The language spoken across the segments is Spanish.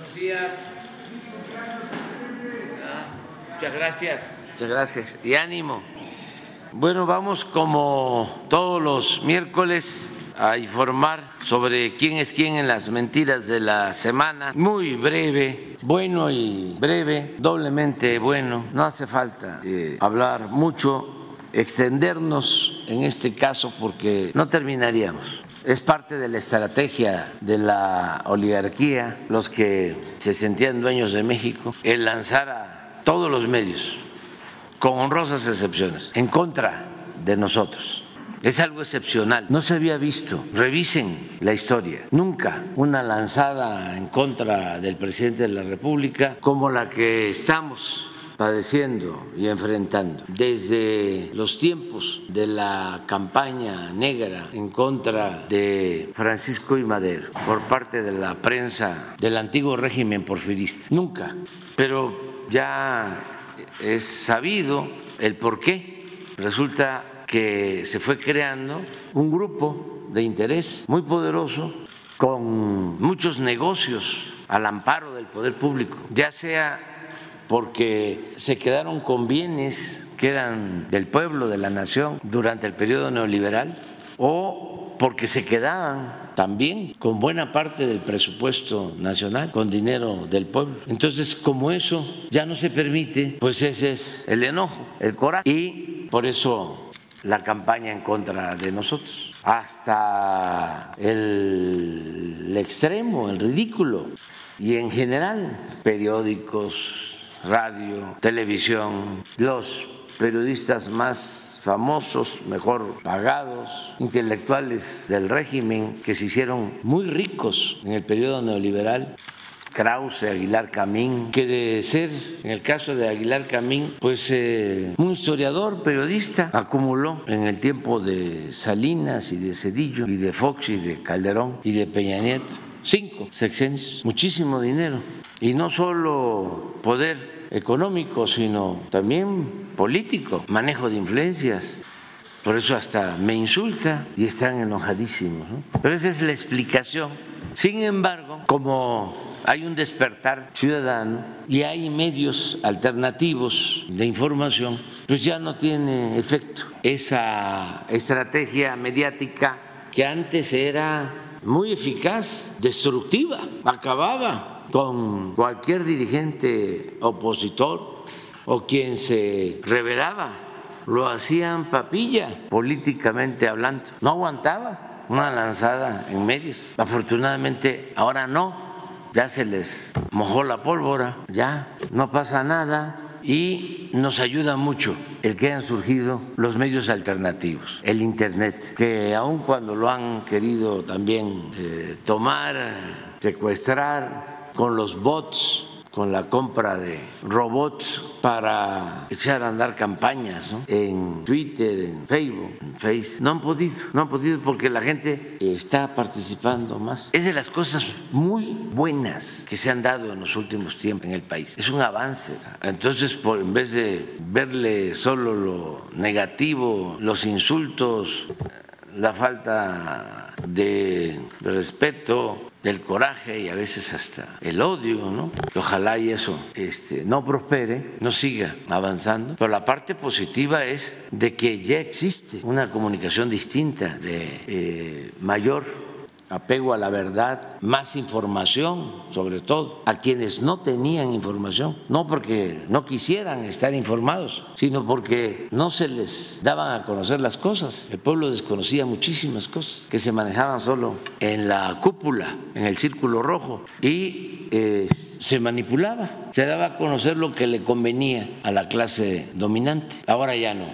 Buenos días. Muchas gracias. Muchas gracias. Y ánimo. Bueno, vamos como todos los miércoles a informar sobre quién es quién en las mentiras de la semana. Muy breve, bueno y breve, doblemente bueno. No hace falta eh, hablar mucho, extendernos en este caso porque no terminaríamos. Es parte de la estrategia de la oligarquía, los que se sentían dueños de México, el lanzar a todos los medios, con honrosas excepciones, en contra de nosotros. Es algo excepcional, no se había visto. Revisen la historia. Nunca una lanzada en contra del presidente de la República como la que estamos padeciendo y enfrentando desde los tiempos de la campaña negra en contra de Francisco y Madero por parte de la prensa del antiguo régimen porfirista. Nunca, pero ya es sabido el por qué. Resulta que se fue creando un grupo de interés muy poderoso con muchos negocios al amparo del poder público, ya sea porque se quedaron con bienes que eran del pueblo, de la nación, durante el periodo neoliberal, o porque se quedaban también con buena parte del presupuesto nacional, con dinero del pueblo. Entonces, como eso ya no se permite, pues ese es el enojo, el coraje. Y por eso la campaña en contra de nosotros, hasta el, extremo, el ridículo. Y en general, periódicos, radio, televisión, los periodistas más famosos, mejor pagados, intelectuales del régimen que se hicieron muy ricos en el periodo neoliberal, Krause, Aguilar Camín, que de ser, en el caso de Aguilar Camín, pues eh, un historiador, periodista, acumuló en el tiempo de Salinas y de Cedillo y de Fox y de Calderón y de Peña Nieto, cinco sexenios, muchísimo dinero. Y no solo poder económico, sino también político, manejo de influencias. Por eso hasta me insulta y están enojadísimos. Pero esa es la explicación. Sin embargo, como hay un despertar ciudadano y hay medios alternativos de información, pues ya no tiene efecto esa estrategia mediática que antes era muy eficaz, destructiva, acababa con cualquier dirigente opositor o quien se rebelaba, lo hacían papilla políticamente hablando, no aguantaba una lanzada en medios. Afortunadamente ahora no, ya se les mojó la pólvora, ya no pasa nada y nos ayuda mucho el que hayan surgido los medios alternativos, el Internet, que aun cuando lo han querido también eh, tomar, secuestrar con los bots, con la compra de robots para echar a andar campañas en Twitter, en Facebook, en Face. No han podido, no han podido porque la gente está participando más. Es de las cosas muy buenas que se han dado en los últimos tiempos en el país. Es un avance. Entonces, por, en vez de verle solo lo negativo, los insultos, la falta de respeto, el coraje y a veces hasta el odio, ¿no? Ojalá y eso este, no prospere, no siga avanzando. Pero la parte positiva es de que ya existe una comunicación distinta, de eh, mayor apego a la verdad, más información, sobre todo, a quienes no tenían información, no porque no quisieran estar informados, sino porque no se les daban a conocer las cosas. El pueblo desconocía muchísimas cosas que se manejaban solo en la cúpula, en el círculo rojo, y eh, se manipulaba, se daba a conocer lo que le convenía a la clase dominante. Ahora ya no.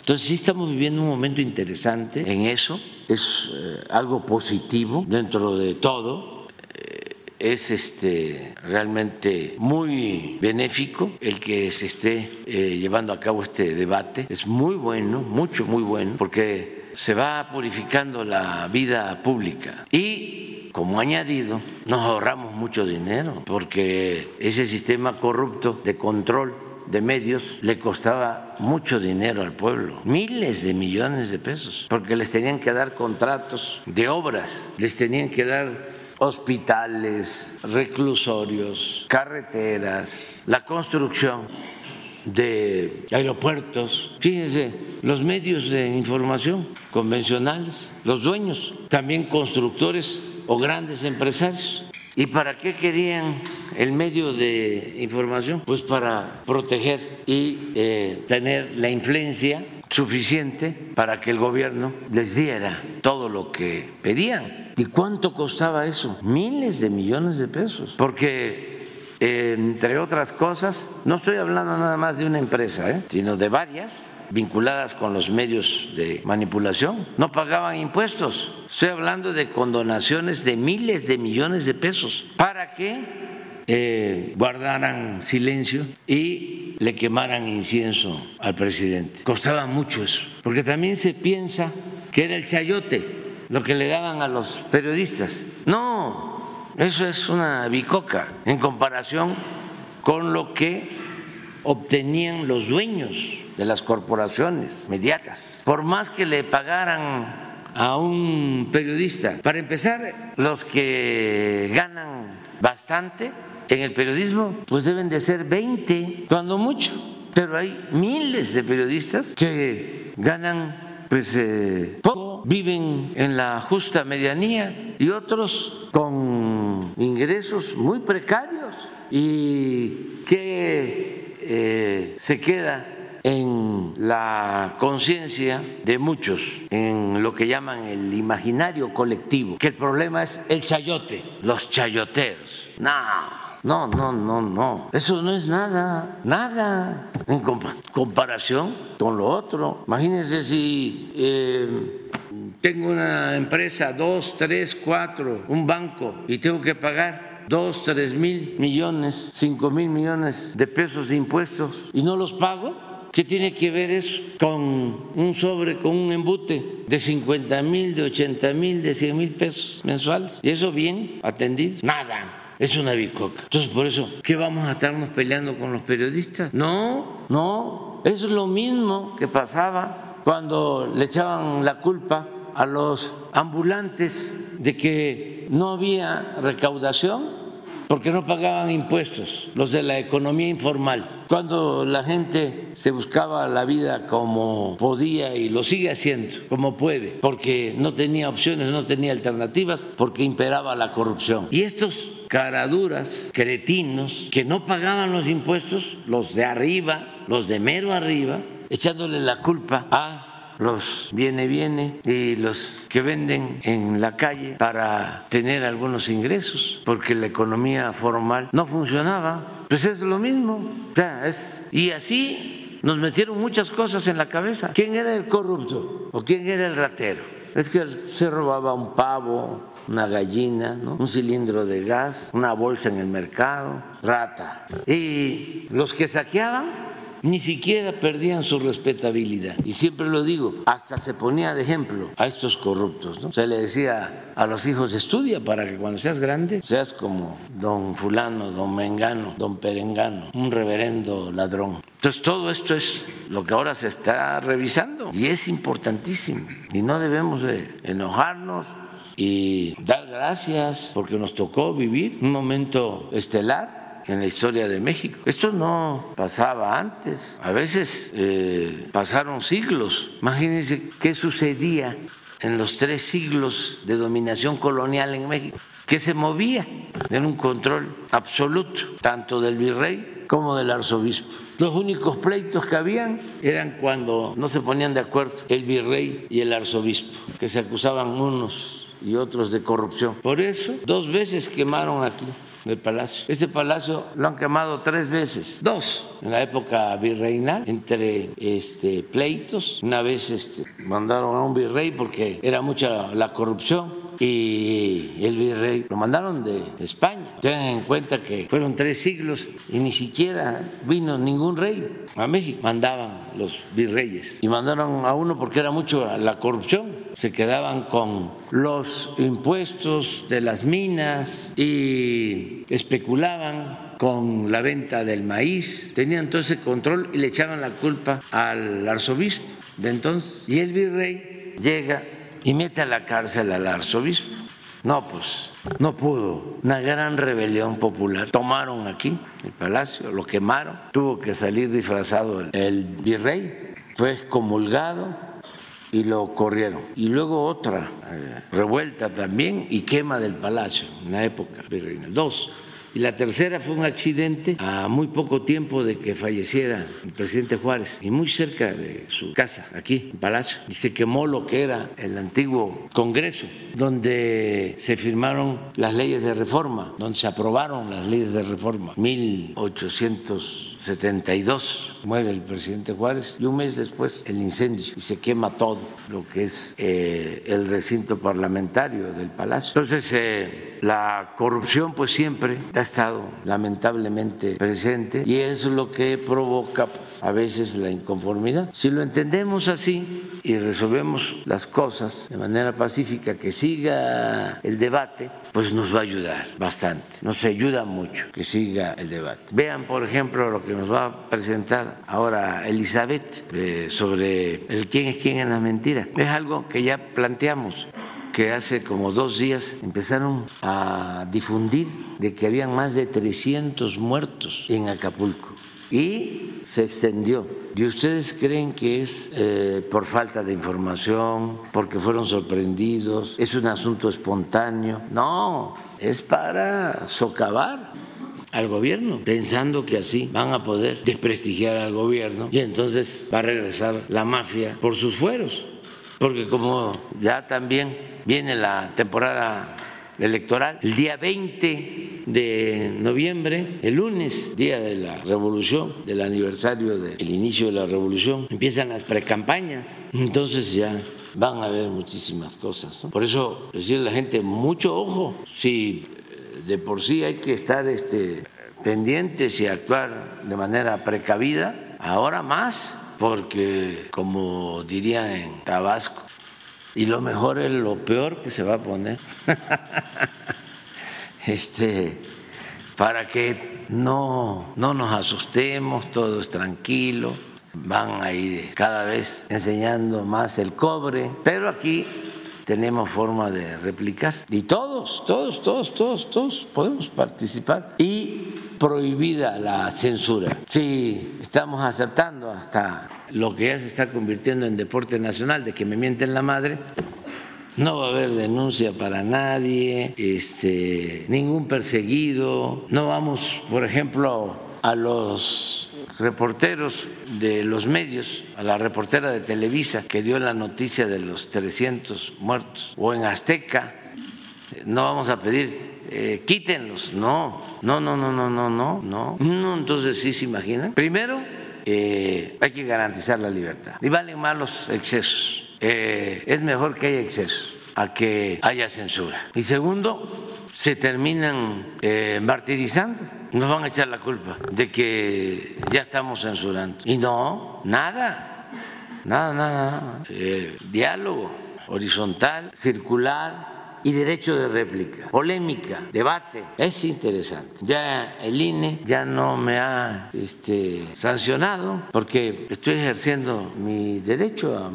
Entonces sí estamos viviendo un momento interesante en eso es eh, algo positivo dentro de todo eh, es este, realmente muy benéfico el que se esté eh, llevando a cabo este debate. Es muy bueno, mucho, muy bueno, porque se va purificando la vida pública. Y como añadido, nos ahorramos mucho dinero, porque ese sistema corrupto de control de medios le costaba mucho dinero al pueblo, miles de millones de pesos, porque les tenían que dar contratos de obras, les tenían que dar hospitales, reclusorios, carreteras, la construcción de aeropuertos. Fíjense, los medios de información convencionales, los dueños, también constructores o grandes empresarios. ¿Y para qué querían el medio de información? Pues para proteger y eh, tener la influencia suficiente para que el gobierno les diera todo lo que pedían. ¿Y cuánto costaba eso? Miles de millones de pesos. Porque entre otras cosas, no estoy hablando nada más de una empresa, ¿eh? sino de varias vinculadas con los medios de manipulación, no pagaban impuestos. Estoy hablando de condonaciones de miles de millones de pesos para que eh, guardaran silencio y le quemaran incienso al presidente. Costaba mucho eso, porque también se piensa que era el chayote lo que le daban a los periodistas. No, eso es una bicoca en comparación con lo que obtenían los dueños de las corporaciones mediáticas. Por más que le pagaran a un periodista, para empezar, los que ganan bastante en el periodismo, pues deben de ser 20, cuando mucho. Pero hay miles de periodistas que ganan pues eh, poco, viven en la justa medianía y otros con ingresos muy precarios y que eh, se queda en la conciencia de muchos, en lo que llaman el imaginario colectivo, que el problema es el chayote, los chayoteros. No, no, no, no, no. Eso no es nada, nada en comparación con lo otro. Imagínense si eh, tengo una empresa, dos, tres, cuatro, un banco y tengo que pagar dos, tres mil millones, cinco mil millones de pesos de impuestos y no los pago. ¿Qué tiene que ver eso con un sobre, con un embute de 50 mil, de 80 mil, de 100 mil pesos mensuales? ¿Y eso bien atendido? Nada. Es una bicoca. Entonces, por eso, ¿qué vamos a estarnos peleando con los periodistas? No, no. Es lo mismo que pasaba cuando le echaban la culpa a los ambulantes de que no había recaudación porque no pagaban impuestos, los de la economía informal. Cuando la gente se buscaba la vida como podía y lo sigue haciendo, como puede, porque no tenía opciones, no tenía alternativas, porque imperaba la corrupción. Y estos caraduras, cretinos, que no pagaban los impuestos, los de arriba, los de mero arriba, echándole la culpa a los viene viene y los que venden en la calle para tener algunos ingresos, porque la economía formal no funcionaba. Pues es lo mismo. es, y así nos metieron muchas cosas en la cabeza. ¿Quién era el corrupto o quién era el ratero? Es que se robaba un pavo, una gallina, un cilindro de gas, una bolsa en el mercado, rata. Y los que saqueaban ni siquiera perdían su respetabilidad. Y siempre lo digo, hasta se ponía de ejemplo a estos corruptos. ¿no? Se le decía a los hijos, estudia para que cuando seas grande seas como don fulano, don mengano, don perengano, un reverendo ladrón. Entonces todo esto es lo que ahora se está revisando y es importantísimo. Y no debemos de enojarnos y dar gracias porque nos tocó vivir un momento estelar en la historia de México. Esto no pasaba antes. A veces eh, pasaron siglos. Imagínense qué sucedía en los tres siglos de dominación colonial en México, que se movía en un control absoluto, tanto del virrey como del arzobispo. Los únicos pleitos que habían eran cuando no se ponían de acuerdo el virrey y el arzobispo, que se acusaban unos y otros de corrupción. Por eso, dos veces quemaron aquí del palacio. Este palacio lo han quemado tres veces, dos en la época virreinal, entre este, pleitos. Una vez este, mandaron a un virrey porque era mucha la corrupción y el virrey lo mandaron de, España. Tengan en cuenta que fueron tres siglos y ni siquiera vino ningún rey a México. Mandaban los virreyes y mandaron a uno porque era mucho la corrupción. Se quedaban con los impuestos de las minas y especulaban con la venta del maíz. Tenían todo ese control y le echaban la culpa al arzobispo de entonces. Y el virrey llega y mete a la cárcel al arzobispo No, pues no pudo. Una gran rebelión popular. Tomaron aquí el palacio, lo quemaron. Tuvo que salir disfrazado el, virrey. Fue excomulgado y lo corrieron. Y luego otra eh, revuelta también y quema del palacio en la época virreinal. Dos y la tercera fue un accidente a muy poco tiempo de que falleciera el presidente Juárez y muy cerca de su casa, aquí en Palacio. Se quemó lo que era el antiguo Congreso, donde se firmaron las leyes de reforma, donde se aprobaron las leyes de reforma, 1872 muere el presidente Juárez y un mes después el incendio y se quema todo lo que es eh, el recinto parlamentario del palacio. Entonces, eh, la corrupción pues siempre ha estado lamentablemente presente y es lo que provoca a veces la inconformidad. Si lo entendemos así y resolvemos las cosas de manera pacífica, que siga el debate, pues nos va a ayudar bastante, nos ayuda mucho que siga el debate. Vean, por ejemplo, lo que nos va a presentar ahora Elizabeth eh, sobre el quién es quién en la mentira. Es algo que ya planteamos que hace como dos días empezaron a difundir de que habían más de 300 muertos en Acapulco y se extendió. ¿Y ustedes creen que es eh, por falta de información, porque fueron sorprendidos, es un asunto espontáneo? No, es para socavar al gobierno, pensando que así van a poder desprestigiar al gobierno y entonces va a regresar la mafia por sus fueros. Porque como ya también viene la temporada electoral, el día 20 de noviembre, el lunes, día de la revolución, del aniversario del inicio de la revolución, empiezan las precampañas. Entonces ya van a haber muchísimas cosas. Por eso decirle a la gente, mucho ojo, si de por sí hay que estar este, pendientes y actuar de manera precavida, ahora más, porque como diría en Tabasco, y lo mejor es lo peor que se va a poner. este, para que no, no nos asustemos, todo es tranquilo. Van a ir cada vez enseñando más el cobre, pero aquí tenemos forma de replicar. Y todos, todos, todos, todos, todos podemos participar. Y prohibida la censura. Si estamos aceptando hasta lo que ya se está convirtiendo en deporte nacional, de que me mienten la madre, no va a haber denuncia para nadie, este, ningún perseguido. No vamos, por ejemplo, a los reporteros de los medios, a la reportera de Televisa que dio la noticia de los 300 muertos, o en Azteca, no vamos a pedir eh, quítenlos. No, no, no, no, no, no, no, no. Entonces sí se imaginan. Primero, eh, hay que garantizar la libertad. Y valen más los excesos. Eh, es mejor que haya excesos a que haya censura. Y segundo, se terminan martirizando. Nos van a echar la culpa de que ya estamos censurando. Y no, nada, nada, nada. diálogo horizontal, circular, y derecho de réplica, polémica, debate. Es interesante. Ya el INE ya no me ha este, sancionado porque estoy ejerciendo mi derecho a,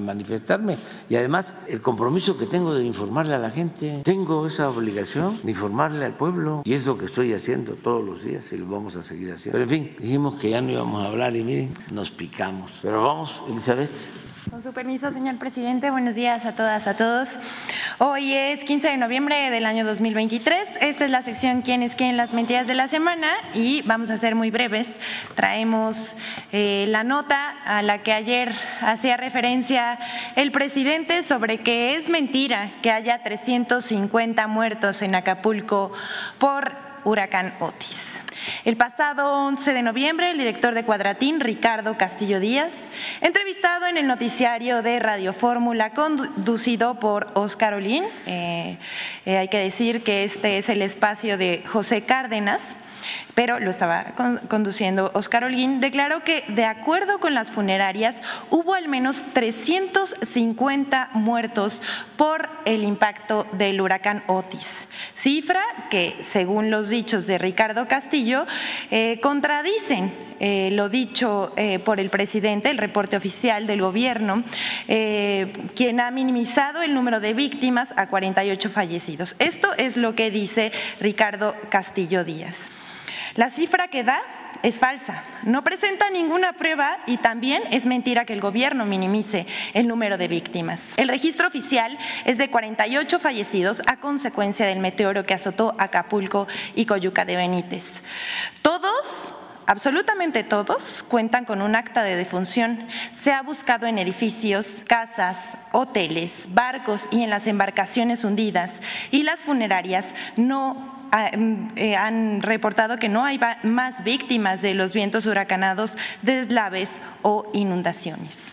manifestarme y además el compromiso que tengo de informarle a la gente. Tengo esa obligación de informarle al pueblo y es lo que estoy haciendo todos los días y lo vamos a seguir haciendo. Pero en fin, dijimos que ya no íbamos a hablar y miren, nos picamos. Pero vamos, Elizabeth. Con su permiso, señor presidente, buenos días a todas, a todos. Hoy es 15 de noviembre del año 2023. Esta es la sección ¿Quién es quién? Las mentiras de la semana y vamos a ser muy breves. Traemos eh, la nota a la que ayer hacía referencia el presidente sobre que es mentira que haya 350 muertos en Acapulco por huracán Otis. El pasado 11 de noviembre, el director de Cuadratín, Ricardo Castillo Díaz, entrevistado en el noticiario de Radio Fórmula conducido por Oscar Olín, eh, eh, hay que decir que este es el espacio de José Cárdenas, pero lo estaba conduciendo Oscar Holguín, declaró que de acuerdo con las funerarias hubo al menos 350 muertos por el impacto del huracán Otis, cifra que según los dichos de Ricardo Castillo eh, contradicen eh, lo dicho eh, por el presidente, el reporte oficial del gobierno, quien ha minimizado el número de víctimas a 48 fallecidos. Esto es lo que dice Ricardo Castillo Díaz. La cifra que da es falsa, no presenta ninguna prueba y también es mentira que el gobierno minimice el número de víctimas. El registro oficial es de 48 fallecidos a consecuencia del meteoro que azotó Acapulco y Coyuca de Benítez. Todos Absolutamente todos cuentan con un acta de defunción. Se ha buscado en edificios, casas, hoteles, barcos y en las embarcaciones hundidas y las funerarias no han reportado que no hay más víctimas de los vientos huracanados, deslaves o inundaciones.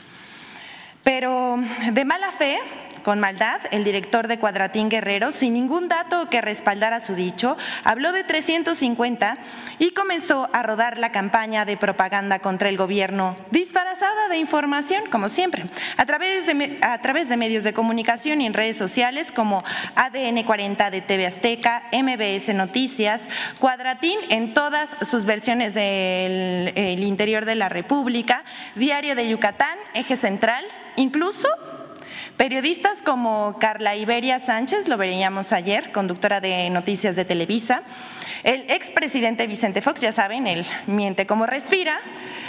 Pero de mala fe, con maldad, el director de Cuadratín Guerrero, sin ningún dato que respaldara su dicho, habló de 350 y comenzó a rodar la campaña de propaganda contra el gobierno, disfrazada de información, como siempre, a través de, a través de medios de comunicación y en redes sociales como ADN 40 de TV Azteca, MBS Noticias, Cuadratín en todas sus versiones del interior de la República, Diario de Yucatán, Eje Central, incluso Periodistas como Carla Iberia Sánchez, lo veríamos ayer, conductora de Noticias de Televisa, el expresidente Vicente Fox, ya saben, él miente como respira,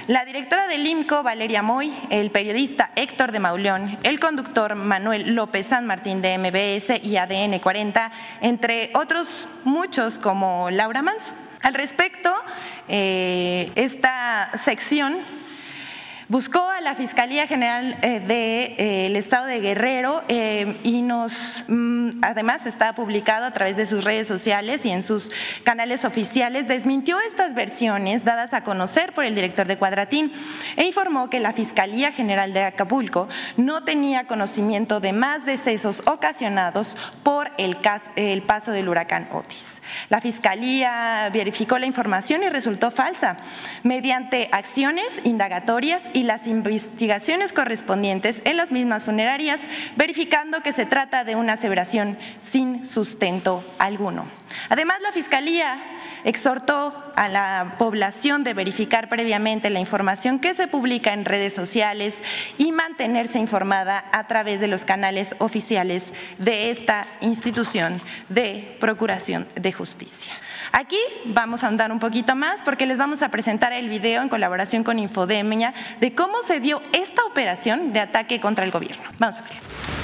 la directora del IMCO, Valeria Moy, el periodista Héctor de Mauleón, el conductor Manuel López San Martín de MBS y ADN 40, entre otros muchos como Laura Manso. Al respecto, eh, esta sección buscó a la Fiscalía General del eh, de, eh, Estado de Guerrero eh, y nos, mm, además está publicado a través de sus redes sociales y en sus canales oficiales, desmintió estas versiones dadas a conocer por el director de Cuadratín e informó que la Fiscalía General de Acapulco no tenía conocimiento de más decesos ocasionados por el paso del huracán Otis. La Fiscalía verificó la información y resultó falsa mediante acciones indagatorias y las investigaciones correspondientes en las mismas funerarias, verificando que se trata de una aseveración sin sustento alguno. Además, la Fiscalía exhortó a la población de verificar previamente la información que se publica en redes sociales y mantenerse informada a través de los canales oficiales de esta institución de Procuración de Justicia. Aquí vamos a andar un poquito más porque les vamos a presentar el video en colaboración con Infodemia de cómo se dio esta operación de ataque contra el gobierno. Vamos a ver.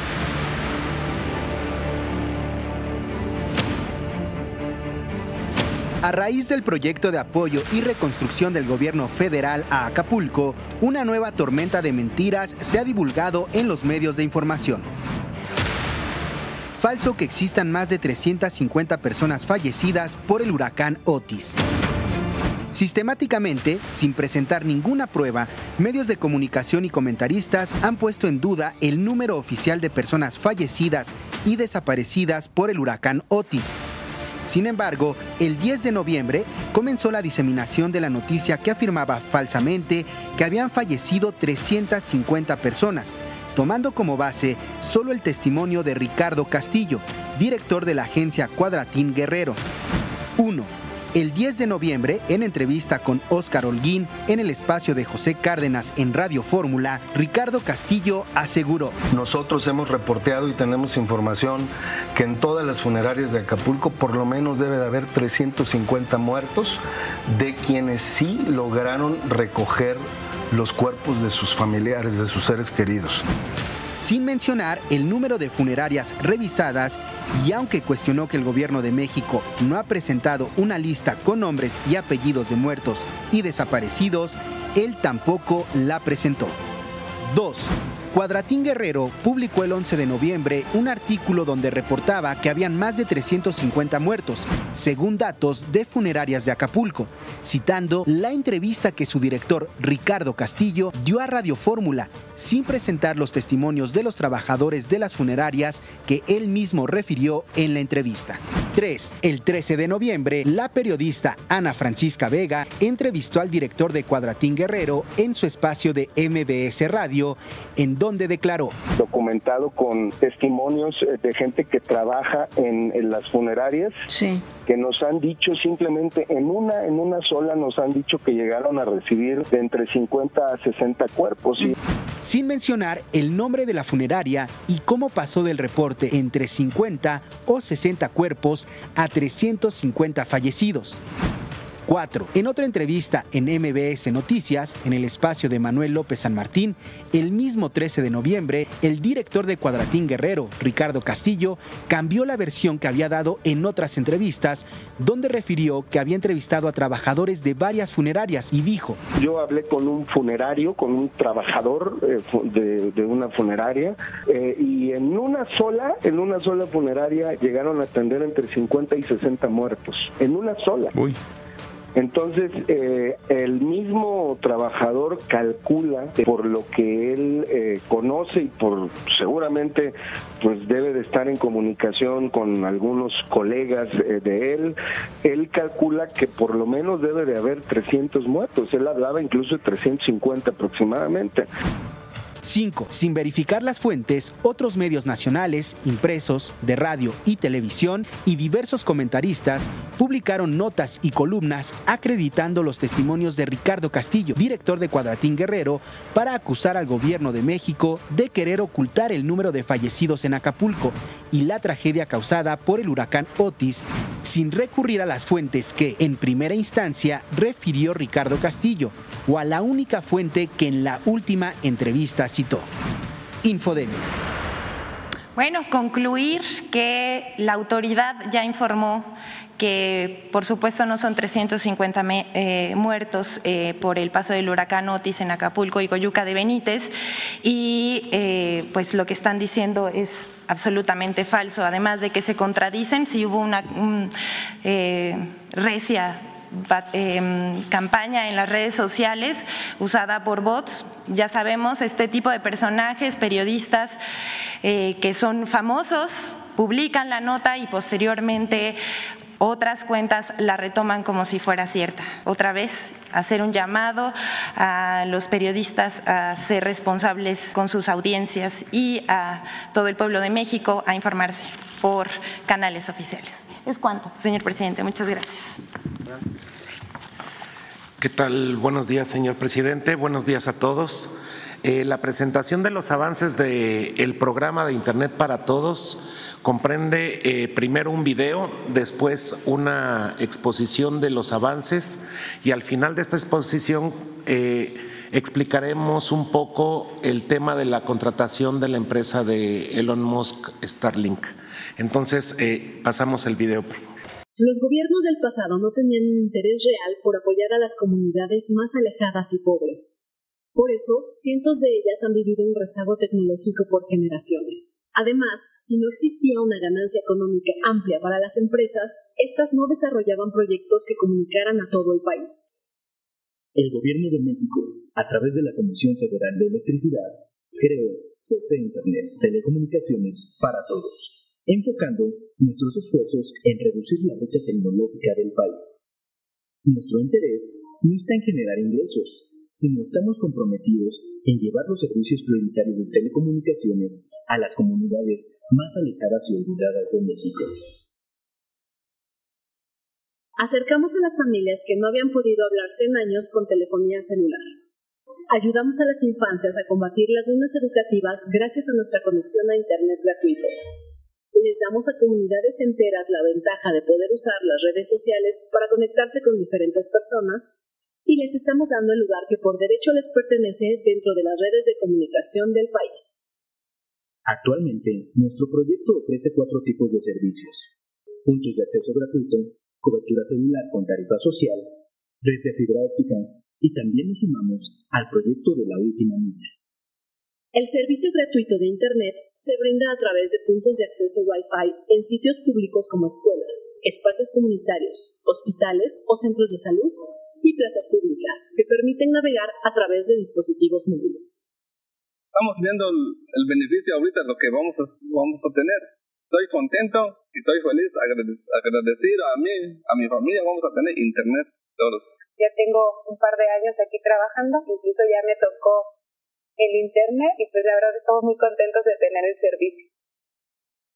A raíz del proyecto de apoyo y reconstrucción del gobierno federal a Acapulco, una nueva tormenta de mentiras se ha divulgado en los medios de información falso que existan más de 350 personas fallecidas por el huracán Otis. Sistemáticamente, sin presentar ninguna prueba, medios de comunicación y comentaristas han puesto en duda el número oficial de personas fallecidas y desaparecidas por el huracán Otis. Sin embargo, el 10 de noviembre comenzó la diseminación de la noticia que afirmaba falsamente que habían fallecido 350 personas, tomando como base solo el testimonio de Ricardo Castillo, director de la agencia Cuadratín Guerrero. 1. El 10 de noviembre, en entrevista con Óscar Holguín en el espacio de José Cárdenas en Radio Fórmula, Ricardo Castillo aseguró. Nosotros hemos reporteado y tenemos información que en todas las funerarias de Acapulco por lo menos debe de haber 350 muertos de quienes sí lograron recoger los cuerpos de sus familiares, de sus seres queridos. Sin mencionar el número de funerarias revisadas y aunque cuestionó que el gobierno de México no ha presentado una lista con nombres y apellidos de muertos y desaparecidos, él tampoco la presentó. 2. Cuadratín Guerrero publicó el 11 de noviembre un artículo donde reportaba que habían más de 350 muertos, según datos de funerarias de Acapulco, citando la entrevista que su director Ricardo Castillo dio a Radio Fórmula, sin presentar los testimonios de los trabajadores de las funerarias que él mismo refirió en la entrevista. 3. El 13 de noviembre, la periodista Ana Francisca Vega entrevistó al director de Cuadratín Guerrero en su espacio de MBS Radio, en donde declaró. Documentado con testimonios eh, de gente que trabaja en, las funerarias, sí. que nos han dicho simplemente en una, en una sola nos han dicho que llegaron a recibir de entre 50 a 60 cuerpos. Sin mencionar el nombre de la funeraria y cómo pasó del reporte entre 50 o 60 cuerpos a 350 fallecidos. 4. En otra entrevista en MBS Noticias, en el espacio de Manuel López San Martín, el mismo 13 de noviembre, el director de Cuadratín Guerrero, Ricardo Castillo, cambió la versión que había dado en otras entrevistas, donde refirió que había entrevistado a trabajadores de varias funerarias y dijo: Yo hablé con un funerario, con un trabajador eh, de, una funeraria, eh, y en una sola, en una sola funeraria llegaron a atender entre 50 y 60 muertos. En una sola. Uy. Entonces, eh, el mismo trabajador calcula por lo que él eh, conoce y por seguramente pues debe de estar en comunicación con algunos colegas eh, de él, él calcula que por lo menos debe de haber 300 muertos, él hablaba incluso de 350 aproximadamente. 5. Sin verificar las fuentes, otros medios nacionales, impresos, de radio y televisión y diversos comentaristas publicaron notas y columnas acreditando los testimonios de Ricardo Castillo, director de Cuadratín Guerrero, para acusar al gobierno de México de querer ocultar el número de fallecidos en Acapulco y la tragedia causada por el huracán Otis, sin recurrir a las fuentes que, en primera instancia, refirió Ricardo Castillo, o a la única fuente que en la última entrevista citó. Infodemia. Bueno, concluir que la autoridad ya informó que por supuesto no son 350 eh, muertos eh, por el paso del huracán Otis en Acapulco y Coyuca de Benítez y eh, pues lo que están diciendo es absolutamente falso, además de que se contradicen si hubo una recia Em, campaña en las redes sociales usada por bots. Ya sabemos, este tipo de personajes, periodistas eh, que son famosos, publican la nota y posteriormente otras cuentas la retoman como si fuera cierta. Otra vez, hacer un llamado a los periodistas a ser responsables con sus audiencias y a todo el pueblo de México a informarse por canales oficiales. Es cuanto, señor presidente. Muchas gracias. ¿Qué tal? Buenos días, señor presidente. Buenos días a todos. Eh, la presentación de los avances del programa de Internet para Todos comprende eh, primero un video, después una exposición de los avances y al final de esta exposición eh, explicaremos un poco el tema de la contratación de la empresa de Elon Musk Starlink. Entonces, pasamos el video, por favor. Los gobiernos del pasado no tenían un interés real por apoyar a las comunidades más alejadas y pobres. Por eso, cientos de ellas han vivido un rezago tecnológico por generaciones. Además, si no existía una ganancia económica amplia para las empresas, éstas no desarrollaban proyectos que comunicaran a todo el país. El gobierno de México, a través de la Comisión Federal de Electricidad, creó CFE Internet Telecomunicaciones para Todos enfocando nuestros esfuerzos en reducir la brecha tecnológica del país. Nuestro interés no está en generar ingresos, sino estamos comprometidos en llevar los servicios prioritarios de telecomunicaciones a las comunidades más alejadas y olvidadas de México. Acercamos a las familias que no habían podido hablarse en años con telefonía celular. Ayudamos a las infancias a combatir lagunas educativas gracias a nuestra conexión a Internet gratuito les damos a comunidades enteras la ventaja de poder usar las redes sociales para conectarse con diferentes personas y les estamos dando el lugar que por derecho les pertenece dentro de las redes de comunicación del país. Actualmente, nuestro proyecto ofrece cuatro tipos de servicios. Puntos de acceso gratuito, cobertura celular con tarifa social, red de fibra óptica y también nos sumamos al proyecto de la última milla. El servicio gratuito de Internet se brinda a través de puntos de acceso Wi-Fi en sitios públicos como escuelas, espacios comunitarios, hospitales o centros de salud y plazas públicas que permiten navegar a través de dispositivos móviles. Estamos viendo el, beneficio ahorita, lo que vamos a, vamos a tener. estoy contento y estoy feliz, agradecido a mí, a mi familia, vamos a tener internet todos. Ya tengo un par de años aquí trabajando, incluso ya me tocó el internet y pues la verdad estamos muy contentos de tener el servicio.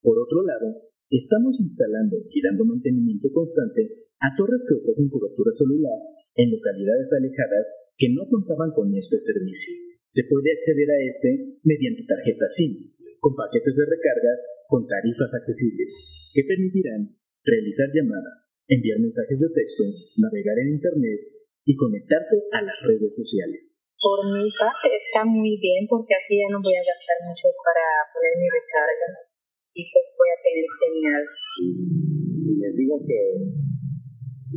Por otro lado, estamos instalando y dando mantenimiento constante a torres que ofrecen cobertura celular en localidades alejadas que no contaban con este servicio. Se puede acceder a este mediante tarjeta SIM, con paquetes de recargas con tarifas accesibles, que permitirán realizar llamadas, enviar mensajes de texto, navegar en Internet y conectarse a las redes sociales. Por mi parte está muy bien porque así ya no voy a gastar mucho para poner mi recarga y pues voy a tener señal. Y les digo que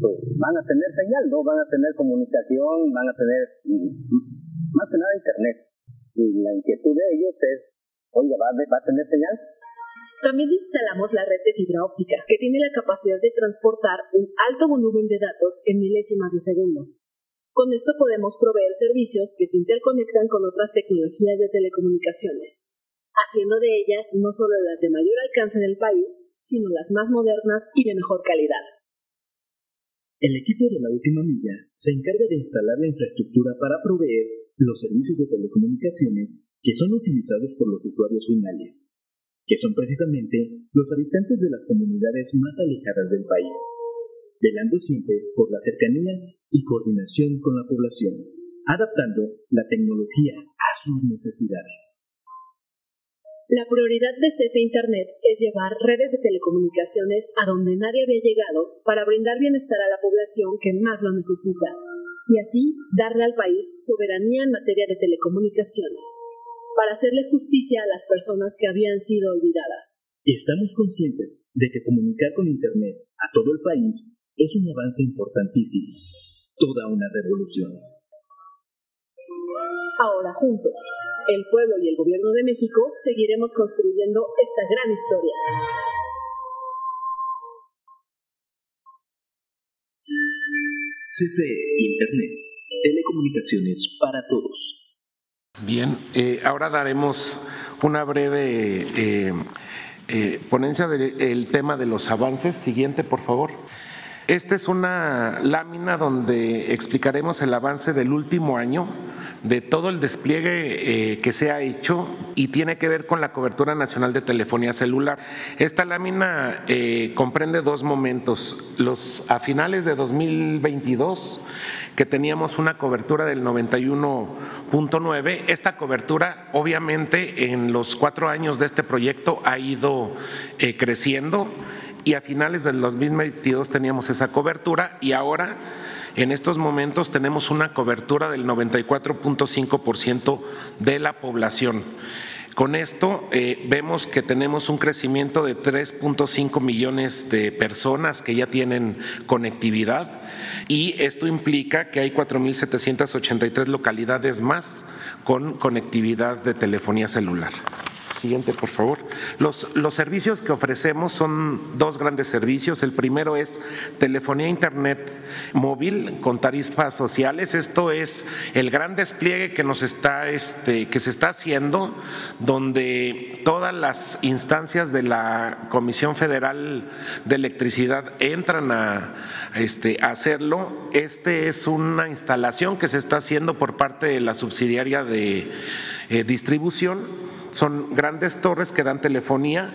pues van a tener señal, ¿no? Van a tener comunicación, van a tener más que nada internet. Y la inquietud de ellos es, oiga, ¿va, va a tener señal? También instalamos la red de fibra óptica, que tiene la capacidad de transportar un alto volumen de datos en milésimas de segundo. Con esto podemos proveer servicios que se interconectan con otras tecnologías de telecomunicaciones, haciendo de ellas no solo las de mayor alcance del país, sino las más modernas y de mejor calidad. El equipo de la última milla se encarga de instalar la infraestructura para proveer los servicios de telecomunicaciones que son utilizados por los usuarios finales, que son precisamente los habitantes de las comunidades más alejadas del país, velando siempre por la cercanía y coordinación con la población, adaptando la tecnología a sus necesidades. La prioridad de CFE Internet es llevar redes de telecomunicaciones a donde nadie había llegado para brindar bienestar a la población que más lo necesita y así darle al país soberanía en materia de telecomunicaciones, para hacerle justicia a las personas que habían sido olvidadas. Estamos conscientes de que comunicar con Internet a todo el país es un avance importantísimo, toda una revolución. Ahora juntos, el pueblo y el gobierno de México seguiremos construyendo esta gran historia. CFE Internet, telecomunicaciones para todos. Bien, eh, ahora daremos una breve eh, eh, ponencia del tema de los avances. Siguiente, por favor. Esta es una lámina donde explicaremos el avance del último año de todo el despliegue eh, que se ha hecho y tiene que ver con la cobertura nacional de telefonía celular. Esta lámina eh, comprende dos momentos. Los, a finales de 2022, que teníamos una cobertura del 91.9, esta cobertura obviamente en los cuatro años de este proyecto ha ido eh, creciendo y a finales del 2022 teníamos esa cobertura y ahora en estos momentos tenemos una cobertura del 94.5% de la población. Con esto eh, vemos que tenemos un crecimiento de 3.5 millones de personas que ya tienen conectividad y esto implica que hay 4.783 localidades más con conectividad de telefonía celular. Siguiente, por favor. Los, los servicios que ofrecemos son dos grandes servicios. El primero es telefonía internet móvil con tarifas sociales. Esto es el gran despliegue que nos está, este, que se está haciendo, donde todas las instancias de la Comisión Federal de Electricidad entran a, este, a hacerlo. Este es una instalación que se está haciendo por parte de la subsidiaria de eh, distribución son grandes torres que dan telefonía.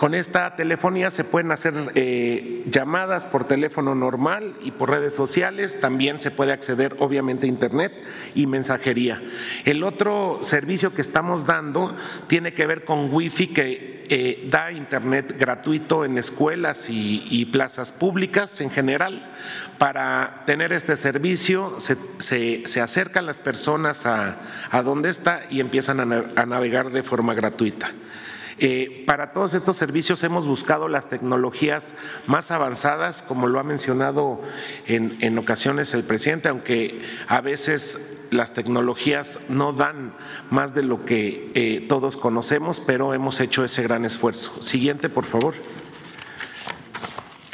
Con esta telefonía se pueden hacer eh, llamadas por teléfono normal y por redes sociales. También se puede acceder, obviamente, a Internet y mensajería. El otro servicio que estamos dando tiene que ver con Wi-Fi que eh, da Internet gratuito en escuelas y, plazas públicas en general. Para tener este servicio se, acercan las personas a, a donde está y empiezan a navegar de forma gratuita. Eh, para todos estos servicios hemos buscado las tecnologías más avanzadas, como lo ha mencionado en, ocasiones el presidente, aunque a veces las tecnologías no dan más de lo que eh, todos conocemos, pero hemos hecho ese gran esfuerzo. Siguiente, por favor.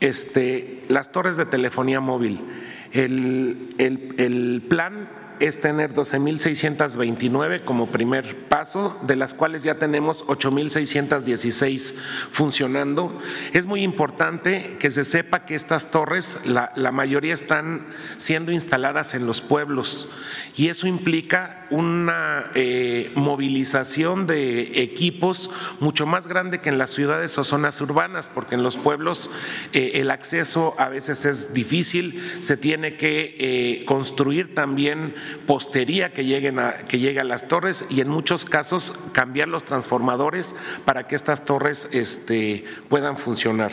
Este, las torres de telefonía móvil. el, el plan es tener 12.629 como primer paso de las cuales ya tenemos 8.616 funcionando. Es muy importante que se sepa que estas torres, la, la mayoría están siendo instaladas en los pueblos y eso implica una eh, movilización de equipos mucho más grande que en las ciudades o zonas urbanas, porque en los pueblos eh, el acceso a veces es difícil, se tiene que eh, construir también postería que, lleguen a, que llegue a las torres y en muchos casos cambiar los transformadores para que estas torres este, puedan funcionar.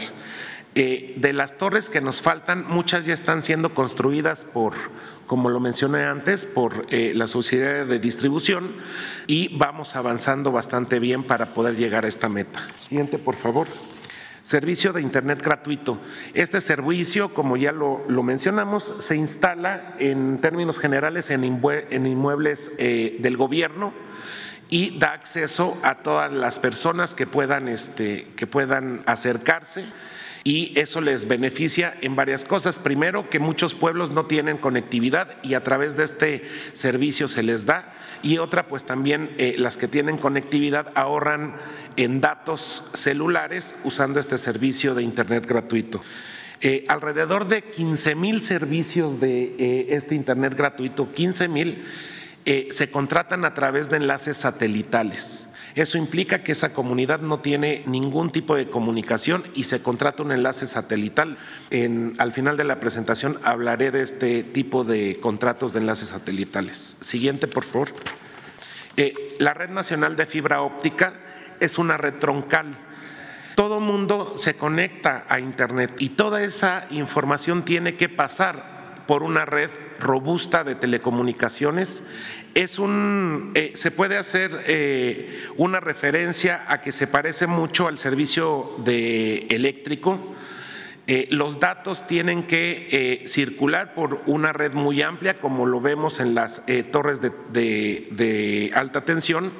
Eh, de las torres que nos faltan, muchas ya están siendo construidas por, como lo mencioné antes, por eh, la sociedad de distribución y vamos avanzando bastante bien para poder llegar a esta meta. Siguiente, por favor. Servicio de Internet gratuito. Este servicio, como ya lo, mencionamos, se instala en términos generales en, inmuebles eh, del gobierno y da acceso a todas las personas que puedan, este, que puedan acercarse y eso les beneficia en varias cosas. Primero, que muchos pueblos no tienen conectividad y a través de este servicio se les da. Y otra, pues también eh, las que tienen conectividad ahorran en datos celulares usando este servicio de Internet gratuito. Eh, alrededor de 15 mil servicios de eh, este Internet gratuito, 15 mil, se contratan a través de enlaces satelitales. Eso implica que esa comunidad no tiene ningún tipo de comunicación y se contrata un enlace satelital. al final de la presentación hablaré de este tipo de contratos de enlaces satelitales. Siguiente, por favor. Eh, la Red Nacional de Fibra Óptica es una red troncal. Todo mundo se conecta a Internet y toda esa información tiene que pasar por una red robusta de telecomunicaciones es un, eh, se puede hacer eh, una referencia a que se parece mucho al servicio de eléctrico. Eh, los datos tienen que circular por una red muy amplia, como lo vemos en las torres de, de alta tensión,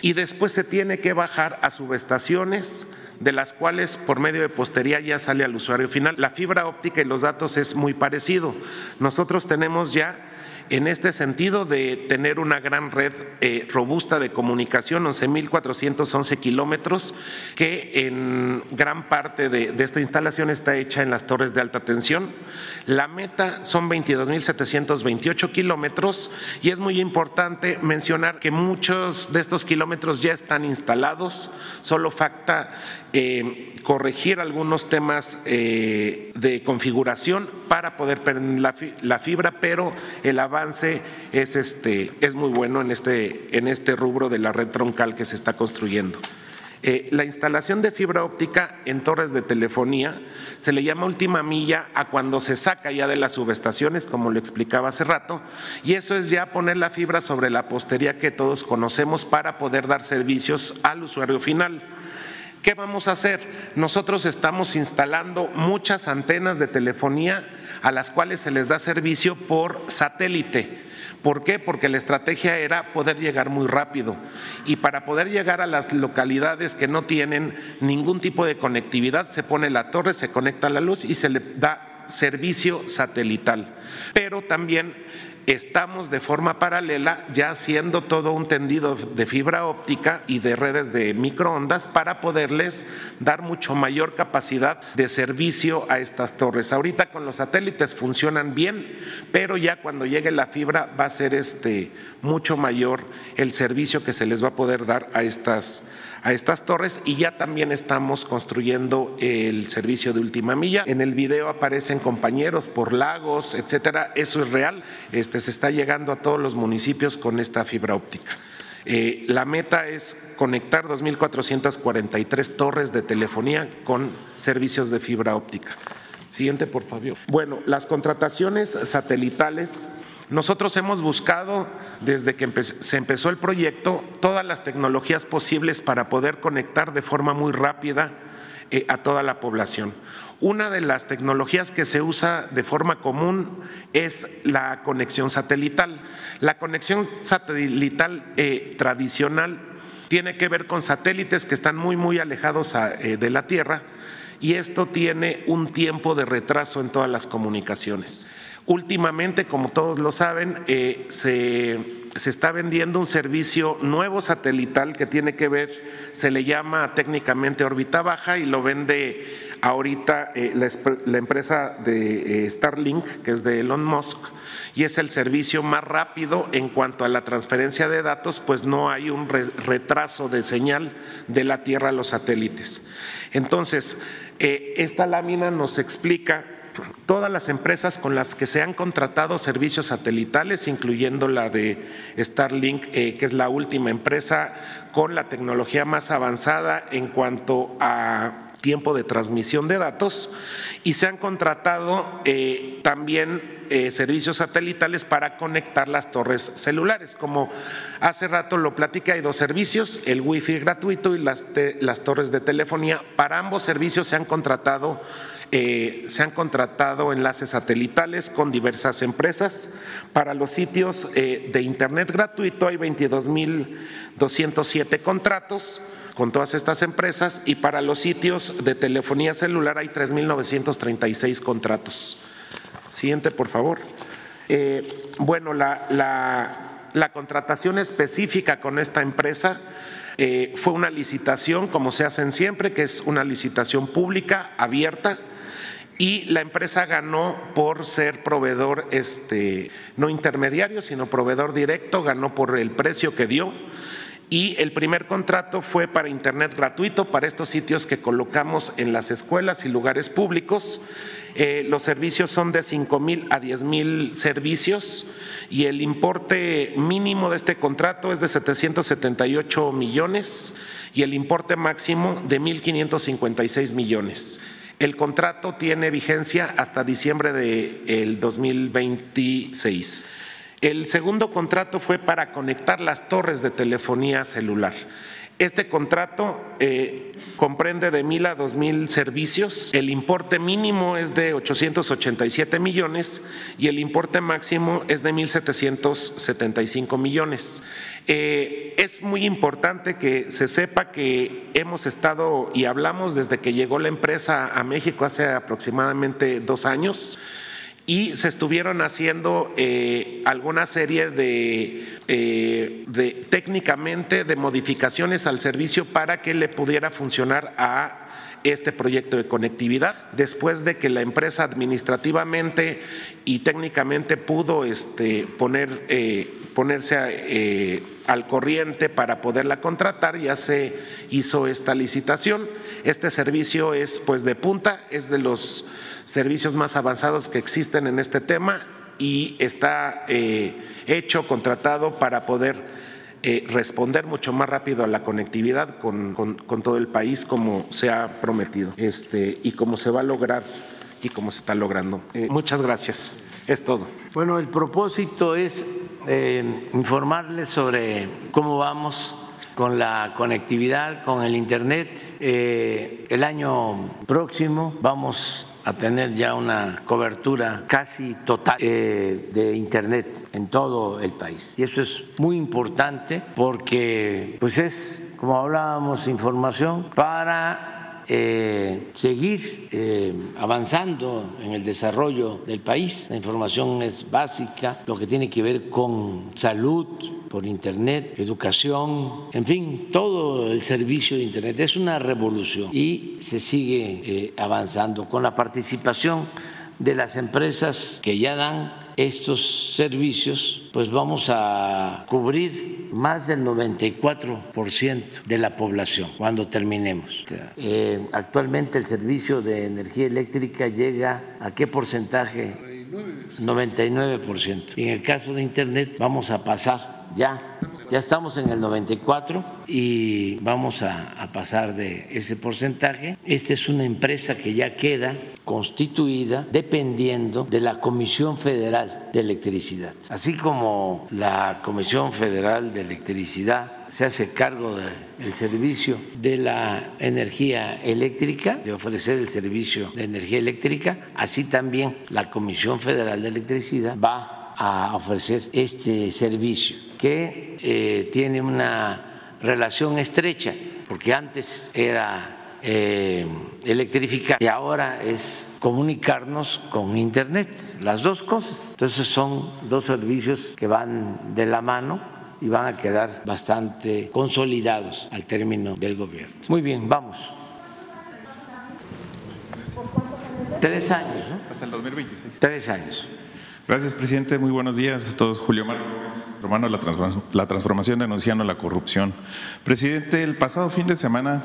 y después se tiene que bajar a subestaciones, de las cuales por medio de postería ya sale al usuario final. La fibra óptica y los datos es muy parecido. Nosotros tenemos ya en este sentido de tener una gran red eh, robusta de comunicación, 11.411 kilómetros, que en gran parte de, esta instalación está hecha en las torres de alta tensión. La meta son 22.728 kilómetros y es muy importante mencionar que muchos de estos kilómetros ya están instalados, solo falta eh, corregir algunos temas eh, de configuración para poder prender la, fibra, pero el avance es, este, es muy bueno en este, en este rubro de la red troncal que se está construyendo. Eh, la instalación de fibra óptica en torres de telefonía se le llama última milla a cuando se saca ya de las subestaciones, como lo explicaba hace rato, y eso es ya poner la fibra sobre la postería que todos conocemos para poder dar servicios al usuario final. ¿Qué vamos a hacer? Nosotros estamos instalando muchas antenas de telefonía a las cuales se les da servicio por satélite. ¿Por qué? Porque la estrategia era poder llegar muy rápido. Y para poder llegar a las localidades que no tienen ningún tipo de conectividad, se pone la torre, se conecta la luz y se le da servicio satelital. Pero también estamos de forma paralela ya haciendo todo un tendido de fibra óptica y de redes de microondas para poderles dar mucho mayor capacidad de servicio a estas torres. Ahorita con los satélites funcionan bien, pero ya cuando llegue la fibra va a ser este mucho mayor el servicio que se les va a poder dar a estas a estas torres y ya también estamos construyendo el servicio de última milla. En el video aparecen compañeros por lagos, etcétera. Eso es real. Este, se está llegando a todos los municipios con esta fibra óptica. Eh, la meta es conectar 2.443 torres de telefonía con servicios de fibra óptica. Siguiente, por favor. Bueno, las contrataciones satelitales nosotros hemos buscado, desde que se empezó el proyecto, todas las tecnologías posibles para poder conectar de forma muy rápida eh, a toda la población. Una de las tecnologías que se usa de forma común es la conexión satelital. La conexión satelital eh, tradicional tiene que ver con satélites que están muy, muy alejados eh, de la Tierra y esto tiene un tiempo de retraso en todas las comunicaciones. Últimamente, como todos lo saben, eh, se se está vendiendo un servicio nuevo satelital que tiene que ver, se le llama técnicamente órbita baja y lo vende ahorita eh, la, empresa de eh, Starlink, que es de Elon Musk, y es el servicio más rápido en cuanto a la transferencia de datos, pues no hay un retraso de señal de la Tierra a los satélites. Entonces, esta lámina nos explica todas las empresas con las que se han contratado servicios satelitales, incluyendo la de Starlink, que es la última empresa con la tecnología más avanzada en cuanto a tiempo de transmisión de datos y se han contratado eh, también eh, servicios satelitales para conectar las torres celulares. Como hace rato lo platicé, hay dos servicios, el wifi gratuito y las, las torres de telefonía. Para ambos servicios se han contratado eh, se han contratado enlaces satelitales con diversas empresas. Para los sitios de Internet gratuito hay 22.207 contratos con todas estas empresas y para los sitios de telefonía celular hay 3.936 contratos. Siguiente, por favor. Eh, bueno, la, contratación específica con esta empresa eh, fue una licitación, como se hacen siempre, que es una licitación pública, abierta, y la empresa ganó por ser proveedor, este, no intermediario, sino proveedor directo, ganó por el precio que dio y el primer contrato fue para Internet gratuito para estos sitios que colocamos en las escuelas y lugares públicos. Eh, los servicios son de 5 mil a 10 mil servicios y el importe mínimo de este contrato es de 778 millones y el importe máximo de 1.556 millones. El contrato tiene vigencia hasta diciembre del 2026. El segundo contrato fue para conectar las torres de telefonía celular. Este contrato eh, comprende de mil a dos mil servicios. El importe mínimo es de 887 millones y el importe máximo es de 1.775 millones. Eh, es muy importante que se sepa que hemos estado y hablamos desde que llegó la empresa a México hace aproximadamente dos años y se estuvieron haciendo eh, alguna serie de, eh, de, técnicamente de modificaciones al servicio para que le pudiera funcionar a este proyecto de conectividad. Después de que la empresa administrativamente y técnicamente pudo este, poner, eh, ponerse al corriente para poderla contratar, ya se hizo esta licitación. Este servicio es pues de punta, es de los servicios más avanzados que existen en este tema y está eh, hecho, contratado para poder eh, responder mucho más rápido a la conectividad con, todo el país como se ha prometido este, y como se va a lograr y como se está logrando. Eh, muchas gracias. Es todo. Bueno, el propósito es informarles sobre cómo vamos con la conectividad, con el Internet. el año próximo vamos a tener ya una cobertura casi total eh, de Internet en todo el país. Y eso es muy importante porque pues es, como hablábamos, información para eh, seguir eh, avanzando en el desarrollo del país. La información es básica, lo que tiene que ver con salud por Internet, educación, en fin, todo el servicio de Internet. Es una revolución y se sigue eh, avanzando con la participación de las empresas que ya dan estos servicios, pues vamos a cubrir más del 94% de la población cuando terminemos. Eh, actualmente el servicio de energía eléctrica llega a qué porcentaje? 99%. Y en el caso de Internet vamos a pasar ya ya estamos en el 94 y vamos a, pasar de ese porcentaje. Esta es una empresa que ya queda constituida dependiendo de la Comisión Federal de Electricidad. Así como la Comisión Federal de Electricidad se hace cargo del servicio de la energía eléctrica, de ofrecer el servicio de energía eléctrica, así también la Comisión Federal de Electricidad va a ofrecer este servicio que eh, tiene una relación estrecha, porque antes era eh, electrificada y ahora es comunicarnos con Internet, las dos cosas. Entonces son dos servicios que van de la mano y van a quedar bastante consolidados al término del gobierno. Muy bien, vamos. Tres años, ¿no? Hasta el 2026. Tres años. Gracias, presidente. Muy buenos días a todos. Julio Mario Romano, la, la transformación denunciando la corrupción. Presidente, el pasado fin de semana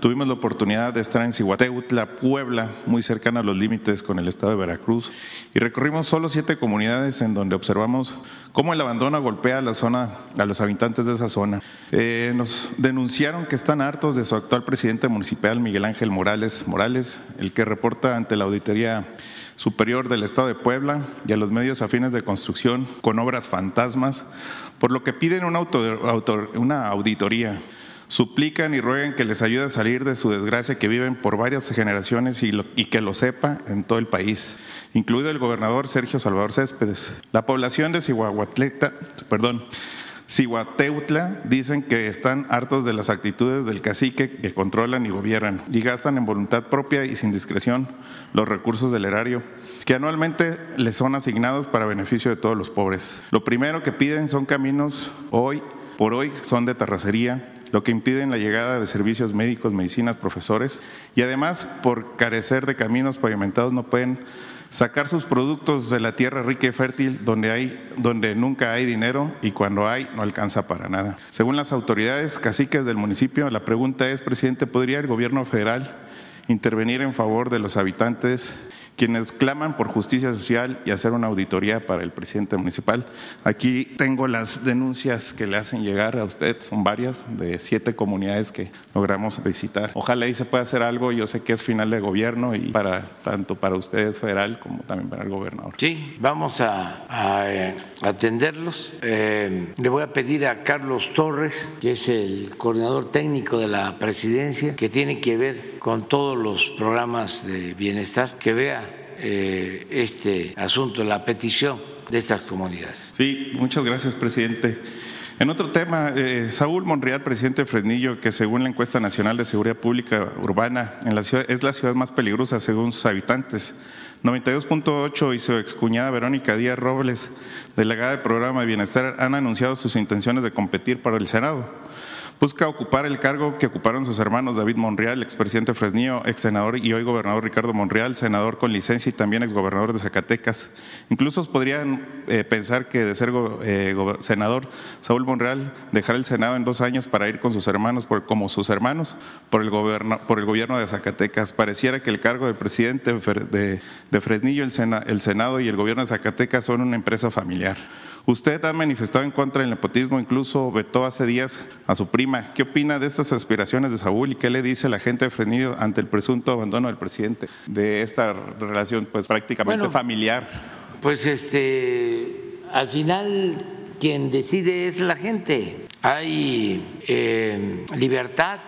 tuvimos la oportunidad de estar en Cihuateutla, Puebla, muy cercana a los límites con el estado de Veracruz, y recorrimos solo siete comunidades en donde observamos cómo el abandono golpea a la zona, a los habitantes de esa zona. Eh, nos denunciaron que están hartos de su actual presidente municipal, Miguel Ángel Morales Morales, el que reporta ante la auditoría Superior del Estado de Puebla y a los medios afines de construcción con obras fantasmas, por lo que piden una, auditoría. Suplican y ruegan que les ayude a salir de su desgracia que viven por varias generaciones y, y que lo sepa en todo el país, incluido el gobernador Sergio Salvador Céspedes. La población de Cihuahuatleta, perdón, Cihuateutla dicen que están hartos de las actitudes del cacique que controlan y gobiernan y gastan en voluntad propia y sin discreción los recursos del erario que anualmente les son asignados para beneficio de todos los pobres. Lo primero que piden son caminos hoy por hoy son de terracería, lo que impiden la llegada de servicios médicos, medicinas, profesores y además por carecer de caminos pavimentados no pueden sacar sus productos de la tierra rica y fértil donde, hay, donde nunca hay dinero y cuando hay no alcanza para nada. Según las autoridades caciques del municipio, la pregunta es, presidente, ¿podría el gobierno federal intervenir en favor de los habitantes quienes claman por justicia social y hacer una auditoría para el presidente municipal. Aquí tengo las denuncias que le hacen llegar a usted, son varias, de siete comunidades que logramos visitar. Ojalá ahí se pueda hacer algo, yo sé que es final de gobierno y para tanto para ustedes federal como también para el gobernador. Sí, vamos a, eh, atenderlos. Eh, le voy a pedir a Carlos Torres, que es el coordinador técnico de la presidencia, que tiene que ver con todos los programas de bienestar, que vea eh, este asunto, la petición de estas comunidades. Sí, muchas gracias, presidente. En otro tema, eh, Saúl Monreal, presidente de Fresnillo, que según la encuesta nacional de seguridad pública urbana en la ciudad, es la ciudad más peligrosa según sus habitantes. 92.8 y su excuñada Verónica Díaz Robles, delegada del programa de bienestar, han anunciado sus intenciones de competir para el Senado busca ocupar el cargo que ocuparon sus hermanos David Monreal, expresidente Fresnillo, ex senador y hoy gobernador Ricardo Monreal, senador con licencia y también exgobernador de Zacatecas. Incluso podrían eh, pensar que de ser eh, senador, Saúl Monreal dejar el Senado en dos años para ir con sus hermanos, como sus hermanos, por el gobierno de Zacatecas. Pareciera que el cargo del presidente de, Fresnillo, el Senado y el gobierno de Zacatecas son una empresa familiar. Usted ha manifestado en contra del nepotismo, incluso vetó hace días a su prima. ¿Qué opina de estas aspiraciones de Saúl y qué le dice la gente de Frenido ante el presunto abandono del presidente de esta relación pues prácticamente familiar? Pues este, al final quien decide es la gente. Hay eh, libertad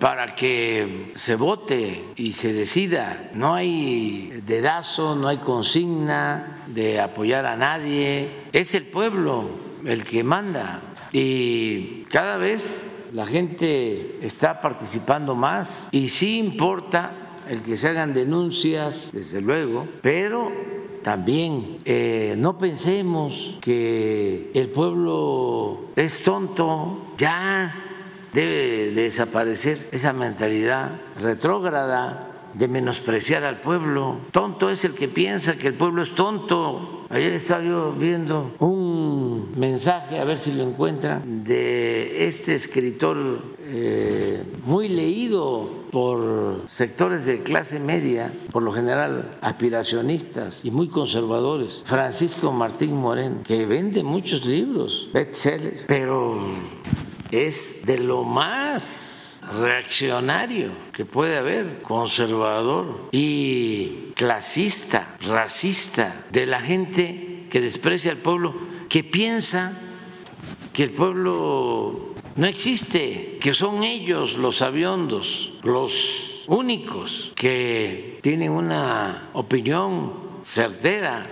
para que se vote y se decida. No hay dedazo, no hay consigna de apoyar a nadie. Es el pueblo el que manda y cada vez la gente está participando más y sí importa el que se hagan denuncias, desde luego, pero también eh, no pensemos que el pueblo es tonto, ya debe desaparecer esa mentalidad retrógrada de menospreciar al pueblo. Tonto es el que piensa que el pueblo es tonto. Ayer estaba yo viendo un mensaje, a ver si lo encuentran, de este escritor eh, muy leído por sectores de clase media, por lo general aspiracionistas y muy conservadores, Francisco Martín Morén, que vende muchos libros, bestsellers, pero es de lo más reaccionario que puede haber, conservador y clasista, racista, de la gente que desprecia al pueblo, que piensa que el pueblo no existe, que son ellos los aviondos, los únicos que tienen una opinión certera,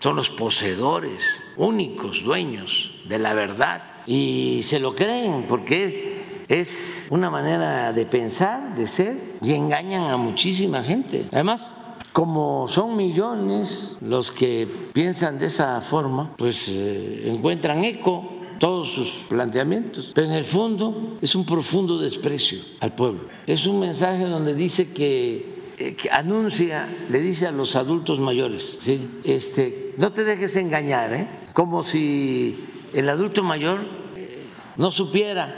son los poseedores, únicos dueños de la verdad y se lo creen porque es una manera de pensar, de ser, y engañan a muchísima gente. Además, como son millones los que piensan de esa forma, pues eh, encuentran eco todos sus planteamientos, pero en el fondo es un profundo desprecio al pueblo. Es un mensaje donde dice que, eh, que anuncia, le dice a los adultos mayores, ¿sí? este, no te dejes engañar, ¿eh? como si el adulto mayor no supiera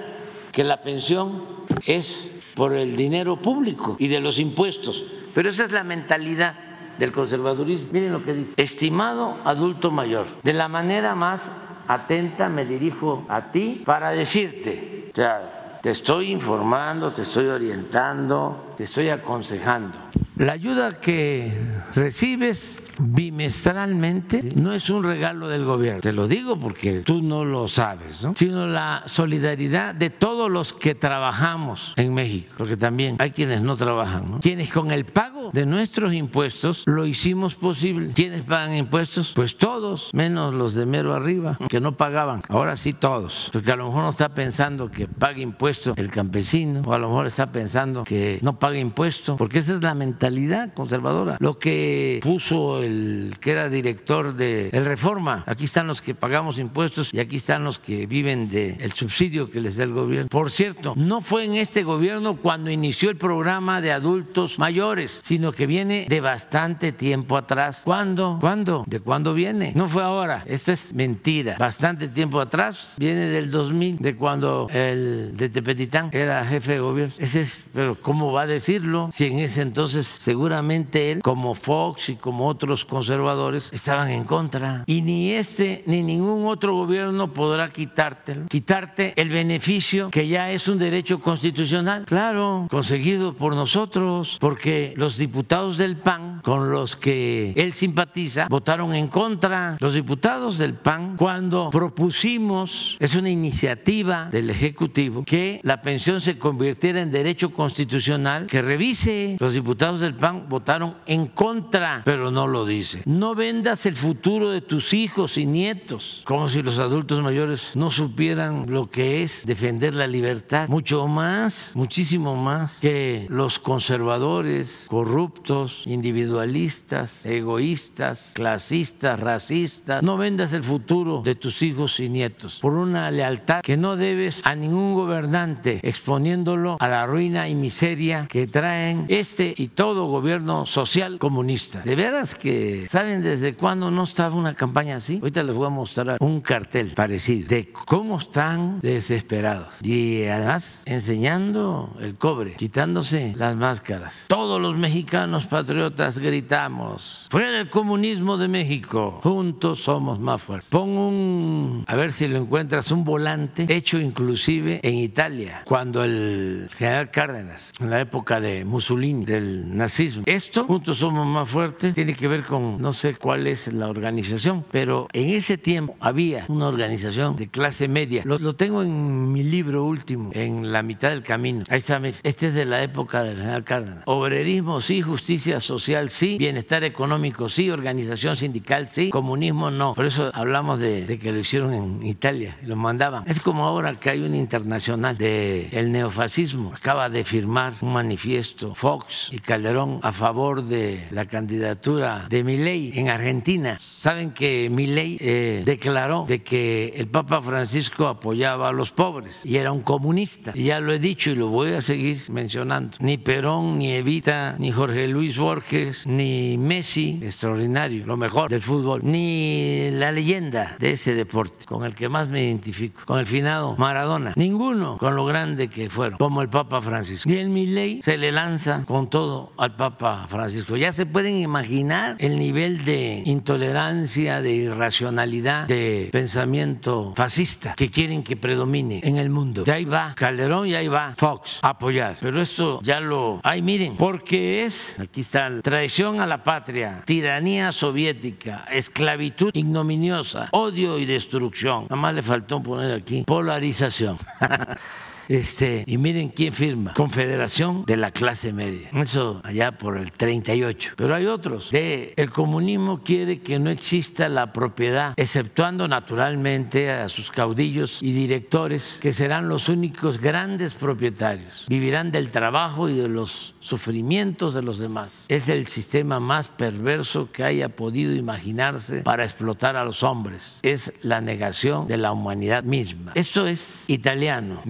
que la pensión es por el dinero público y de los impuestos. Pero esa es la mentalidad del conservadurismo. Miren lo que dice. Estimado adulto mayor, de la manera más atenta me dirijo a ti para decirte, o sea, te estoy informando, te estoy orientando, te estoy aconsejando. La ayuda que recibes bimestralmente no es un regalo del gobierno, te lo digo porque tú no lo sabes, ¿no? sino la solidaridad de todos los que trabajamos en México, porque también hay quienes no trabajan, ¿no? quienes con el pago de nuestros impuestos lo hicimos posible. ¿Quiénes pagan impuestos? Pues todos, menos los de mero arriba, que no pagaban. Ahora sí todos, porque a lo mejor no está pensando que pague impuestos el campesino, o a lo mejor está pensando que no pague impuestos, porque esa es la mentalidad conservadora. Lo que puso el que era director de el Reforma, aquí están los que pagamos impuestos y aquí están los que viven del subsidio que les da el gobierno. Por cierto, no fue en este gobierno cuando inició el programa de adultos mayores, sino que viene de bastante tiempo atrás. ¿Cuándo? ¿Cuándo? ¿De cuándo viene? No fue ahora. Esto es mentira. Bastante tiempo atrás viene del 2000, de cuando el de Tepetitán era jefe de gobierno. Ese es, pero ¿cómo va a decirlo? Si en ese entonces seguramente él, como Fox y como otros conservadores, estaban en contra. Y ni este ni ningún otro gobierno podrá quitártelo, quitarte el beneficio que ya es un derecho constitucional. Claro, conseguido por nosotros, porque los diputados del PAN con los que él simpatiza votaron en contra. Los diputados del PAN cuando propusimos, es una iniciativa del Ejecutivo, que la pensión se convirtiera en derecho constitucional, que revise. Los diputados del PAN votaron en contra, pero no lo dice. No vendas el futuro de tus hijos y nietos, como si los adultos mayores no supieran lo que es defender la libertad, mucho más, muchísimo más que los conservadores, corruptos, individualistas, egoístas, clasistas, racistas. No vendas el futuro de tus hijos y nietos por una lealtad que no debes a ningún gobernante, exponiéndolo a la ruina y miseria que traen este y todo gobierno social comunista. De veras que, ¿saben desde cuándo no estaba una campaña así? Ahorita les voy a mostrar un cartel parecido de cómo están desesperados. Y además enseñando el cobre, quitándose las máscaras. Todos los mexicanos patriotas gritamos, fuera el comunismo de México, juntos somos más fuertes. Pon un, a ver si lo encuentras, un volante hecho inclusive en Italia, cuando el general Cárdenas, en la época de Mussolini, del nazismo. Esto, juntos somos más fuertes, tiene que ver con, no sé cuál es la organización, pero en ese tiempo había una organización de clase media. Lo, lo tengo en mi libro último, en la mitad del camino. Ahí está, mire. este es de la época del general Cárdenas. Obrerismo sí, justicia social sí, bienestar económico sí, organización sindical sí, comunismo no. Por eso hablamos de, de que lo hicieron en Italia, lo mandaban. Es como ahora que hay una internacional de el neofascismo. Acaba de firmar un manifiesto Fox y Calderón a favor de la candidatura de Milei en Argentina. Saben que Milei eh, declaró de que el Papa Francisco apoyaba a los pobres y era un comunista. Y ya lo he dicho y lo voy a seguir mencionando. Ni Perón, ni Evita, ni Jorge Luis Borges, ni Messi, extraordinario, lo mejor del fútbol, ni la leyenda de ese deporte con el que más me identifico, con el finado Maradona. Ninguno con lo grande que fueron, como el Papa Francisco. El Milei se le lanza con todo al Papa Francisco. Ya se pueden imaginar el nivel de intolerancia, de irracionalidad, de pensamiento fascista que quieren que predomine en el mundo. Y ahí va Calderón y ahí va Fox a apoyar. Pero esto ya lo... Ay, miren, porque es, aquí está, traición a la patria, tiranía soviética, esclavitud ignominiosa, odio y destrucción. Nada más le faltó poner aquí polarización. Este, y miren quién firma, Confederación de la Clase Media. Eso allá por el 38. Pero hay otros. De el comunismo quiere que no exista la propiedad, exceptuando naturalmente a sus caudillos y directores, que serán los únicos grandes propietarios. Vivirán del trabajo y de los sufrimientos de los demás. Es el sistema más perverso que haya podido imaginarse para explotar a los hombres. Es la negación de la humanidad misma. Esto es italiano,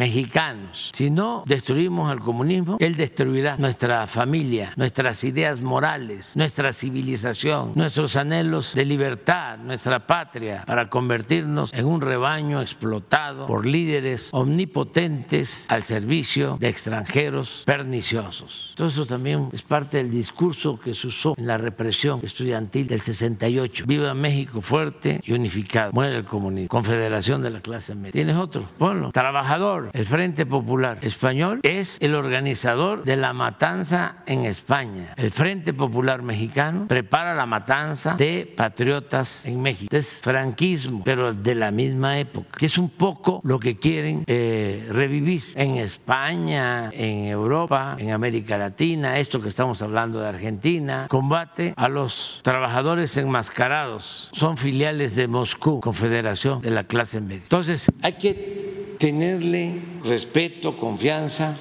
mexicanos. Si no destruimos al comunismo, él destruirá nuestra familia, nuestras ideas morales, nuestra civilización, nuestros anhelos de libertad, nuestra patria, para convertirnos en un rebaño explotado por líderes omnipotentes al servicio de extranjeros perniciosos. Todo eso también es parte del discurso que se usó en la represión estudiantil del 68. Viva México fuerte y unificado. Muere el comunismo. Confederación de la clase media. ¿Tienes otro? Ponlo. Trabajador. El Frente Popular Español es el organizador de la matanza en España. El Frente Popular Mexicano prepara la matanza de patriotas en México. Es franquismo, pero de la misma época, que es un poco lo que quieren eh, revivir en España, en Europa, en América Latina, esto que estamos hablando de Argentina, combate a los trabajadores enmascarados. Son filiales de Moscú, Confederación de la Clase Media. Entonces, hay que tenerle respeto, confianza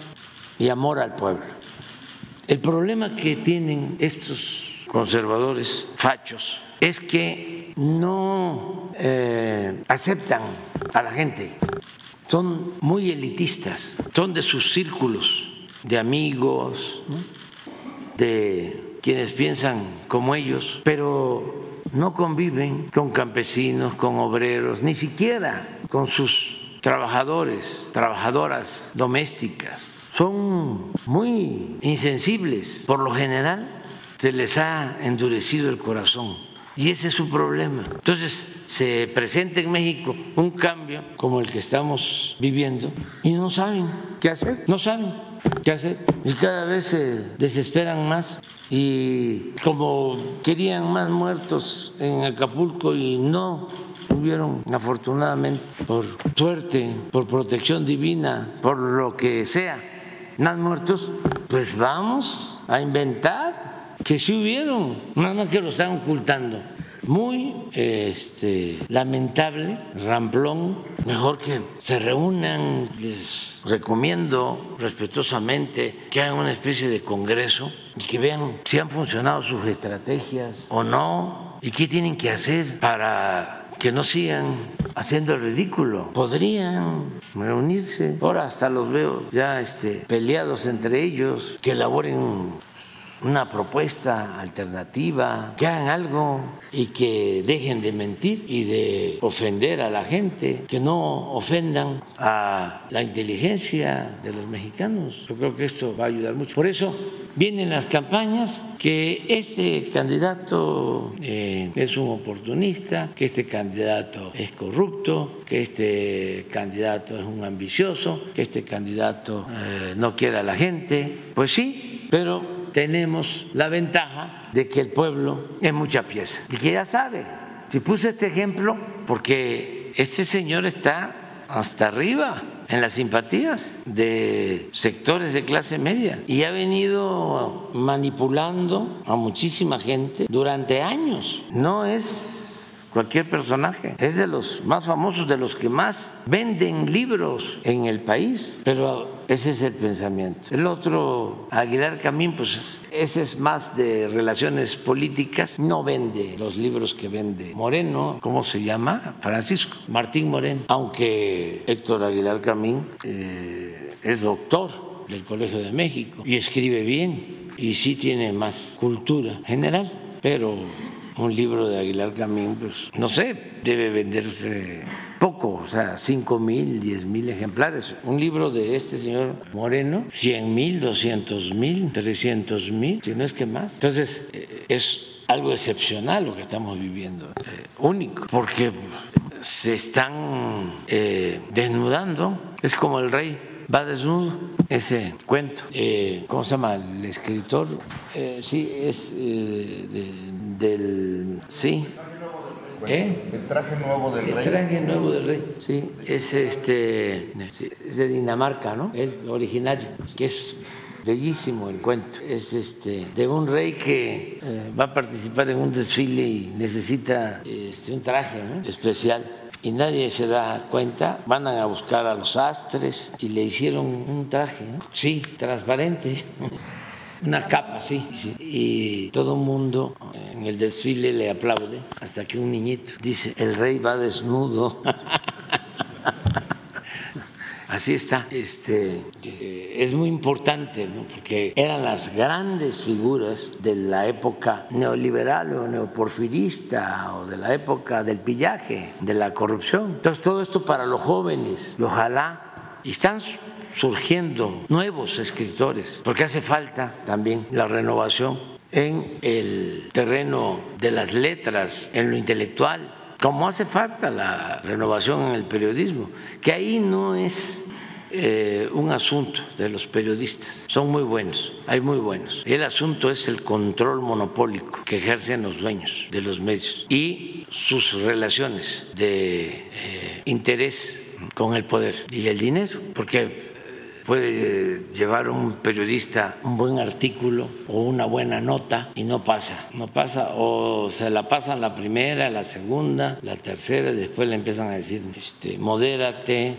y amor al pueblo. El problema que tienen estos conservadores fachos es que no eh, aceptan a la gente, son muy elitistas, son de sus círculos de amigos, de quienes piensan como ellos, pero no conviven con campesinos, con obreros, ni siquiera con sus trabajadores, trabajadoras domésticas. Son muy insensibles. Por lo general se les ha endurecido el corazón y ese es su problema. Entonces se presenta en México un cambio como el que estamos viviendo y no saben qué hacer, no saben qué hacer. Y cada vez se desesperan más y como querían más muertos en Acapulco y no hubieron afortunadamente por suerte, por protección divina, por lo que sea, más muertos, pues vamos a inventar que sí hubieron, nada más que lo están ocultando. Muy este, lamentable, ramplón, mejor que se reúnan, les recomiendo respetuosamente que hagan una especie de congreso y que vean si han funcionado sus estrategias o no y qué tienen que hacer para que no sigan haciendo el ridículo. Podrían reunirse. Ahora hasta los veo ya este, peleados entre ellos, que elaboren una propuesta alternativa, que hagan algo y que dejen de mentir y de ofender a la gente, que no ofendan a la inteligencia de los mexicanos. Yo creo que esto va a ayudar mucho. Por eso vienen las campañas que este candidato eh, es un oportunista, que este candidato es corrupto, que este candidato es un ambicioso, que este candidato eh, no quiere a la gente. Pues sí, pero tenemos la ventaja de que el pueblo es mucha pieza y que ya sabe. Si puse este ejemplo porque este señor está hasta arriba en las simpatías de sectores de clase media y ha venido manipulando a muchísima gente durante años. No es cualquier personaje, es de los más famosos, de los que más venden libros en el país, pero ese es el pensamiento. El otro, Aguilar Camín, pues ese es más de relaciones políticas. No vende los libros que vende Moreno, ¿cómo se llama? Francisco Martín Moreno. Aunque Héctor Aguilar Camín eh, es doctor del Colegio de México y escribe bien y sí tiene más cultura general, pero un libro de Aguilar Camín, pues no sé, debe venderse poco, o sea, 5 mil, 10 mil ejemplares. Un libro de este señor Moreno, 100 mil, 200 mil, 300 mil, si no es que más. Entonces, eh, es algo excepcional lo que estamos viviendo, eh, único, porque se están eh, desnudando, es como el rey va desnudo, ese cuento. ¿Cómo se llama el escritor? sí, es del... Sí, ¿Eh? El traje nuevo del el rey. El traje nuevo del rey, sí, es este, es de Dinamarca, ¿no? El originario, que es bellísimo el cuento. Es este de un rey que eh, va a participar en un desfile y necesita este, un traje ¿no? especial. Y nadie se da cuenta, van a buscar a los astres y le hicieron un traje, ¿no? sí, transparente. Una capa, sí. Y todo mundo en el desfile le aplaude hasta que un niñito dice, el rey va desnudo. Así está. Este, es muy importante, ¿no? porque eran las grandes figuras de la época neoliberal o neoporfirista o de la época del pillaje, de la corrupción. Entonces, todo esto para los jóvenes y ojalá están surgiendo nuevos escritores, porque hace falta también la renovación en el terreno de las letras, en lo intelectual, como hace falta la renovación en el periodismo, que ahí no es eh, un asunto de los periodistas, son muy buenos, hay muy buenos. El asunto es el control monopólico que ejercen los dueños de los medios y sus relaciones de eh, interés con el poder y el dinero, porque puede llevar un periodista un buen artículo o una buena nota y no pasa, no pasa, o se la pasan la primera, la segunda, la tercera, y después le empiezan a decir, este, modérate,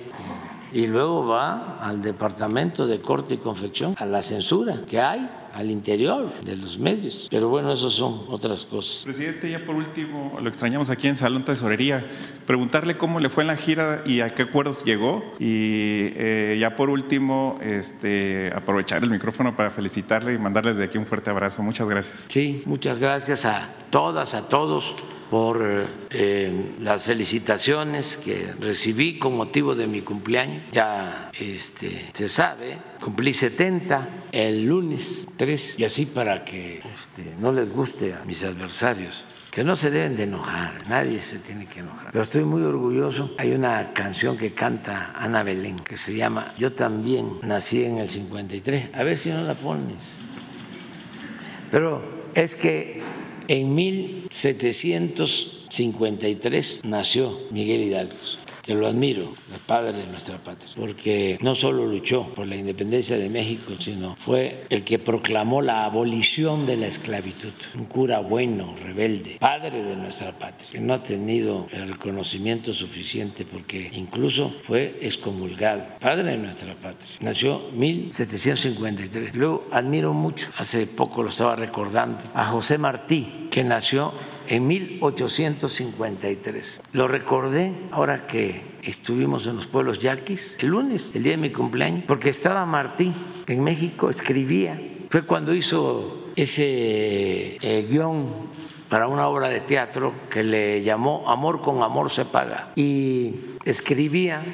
y luego va al departamento de corte y confección, a la censura que hay al interior de los medios. Pero bueno, eso son otras cosas. Presidente, ya por último, lo extrañamos aquí en Salón Tesorería, preguntarle cómo le fue en la gira y a qué acuerdos llegó. Y eh, ya por último, este, aprovechar el micrófono para felicitarle y mandarles de aquí un fuerte abrazo. Muchas gracias. Sí, muchas gracias a todas, a todos por eh, las felicitaciones que recibí con motivo de mi cumpleaños. Ya este, se sabe, cumplí 70 el lunes 3 y así para que este, no les guste a mis adversarios que no se deben de enojar, nadie se tiene que enojar. Pero estoy muy orgulloso. Hay una canción que canta Ana Belén que se llama Yo también nací en el 53. A ver si no la pones. Pero es que en 1753 nació Miguel Hidalgo que lo admiro, el padre de nuestra patria, porque no solo luchó por la independencia de México, sino fue el que proclamó la abolición de la esclavitud. Un cura bueno, rebelde, padre de nuestra patria, que no ha tenido el reconocimiento suficiente porque incluso fue excomulgado, padre de nuestra patria. Nació 1753. Luego admiro mucho, hace poco lo estaba recordando, a José Martí, que nació en 1853. Lo recordé ahora que estuvimos en los pueblos yaquis, el lunes, el día de mi cumpleaños, porque estaba Martí en México, escribía. Fue cuando hizo ese eh, guion para una obra de teatro que le llamó Amor con Amor se paga. Y escribía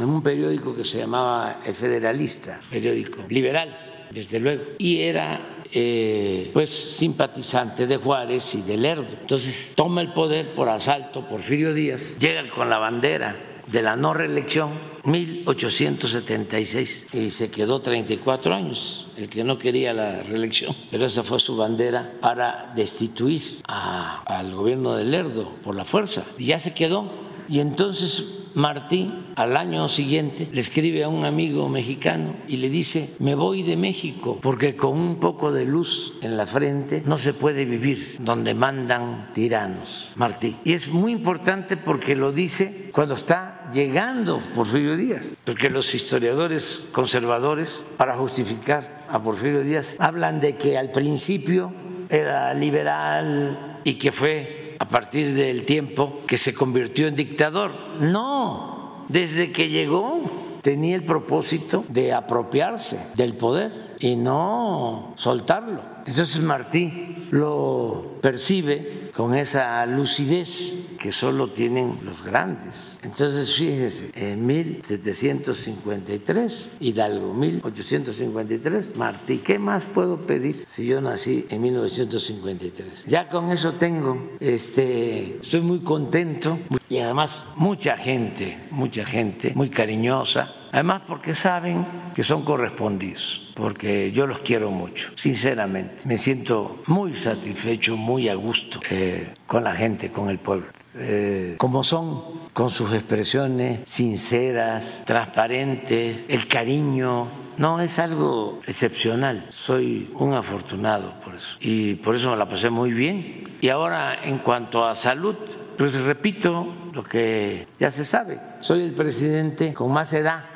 en un periódico que se llamaba El Federalista, periódico liberal, desde luego, y era eh, pues simpatizante de Juárez y de Lerdo. Entonces toma el poder por asalto Porfirio Díaz, llega con la bandera de la no reelección 1876 y se quedó 34 años, el que no quería la reelección, pero esa fue su bandera para destituir a, al gobierno de Lerdo por la fuerza y ya se quedó. Y entonces Martí al año siguiente le escribe a un amigo mexicano y le dice, me voy de México porque con un poco de luz en la frente no se puede vivir donde mandan tiranos, Martí. Y es muy importante porque lo dice cuando está llegando Porfirio Díaz, porque los historiadores conservadores, para justificar a Porfirio Díaz, hablan de que al principio era liberal y que fue a partir del tiempo que se convirtió en dictador. No, desde que llegó tenía el propósito de apropiarse del poder y no soltarlo. Entonces Martí lo percibe con esa lucidez que solo tienen los grandes. Entonces, fíjese, en 1753, Hidalgo, 1853, Martí. ¿Qué más puedo pedir si yo nací en 1953? Ya con eso tengo, este, estoy muy contento y además mucha gente, mucha gente muy cariñosa, además porque saben que son correspondidos porque yo los quiero mucho, sinceramente. Me siento muy satisfecho, muy a gusto eh, con la gente, con el pueblo. Eh, como son, con sus expresiones sinceras, transparentes, el cariño, no, es algo excepcional. Soy un afortunado por eso. Y por eso me la pasé muy bien. Y ahora, en cuanto a salud, pues repito lo que ya se sabe. Soy el presidente con más edad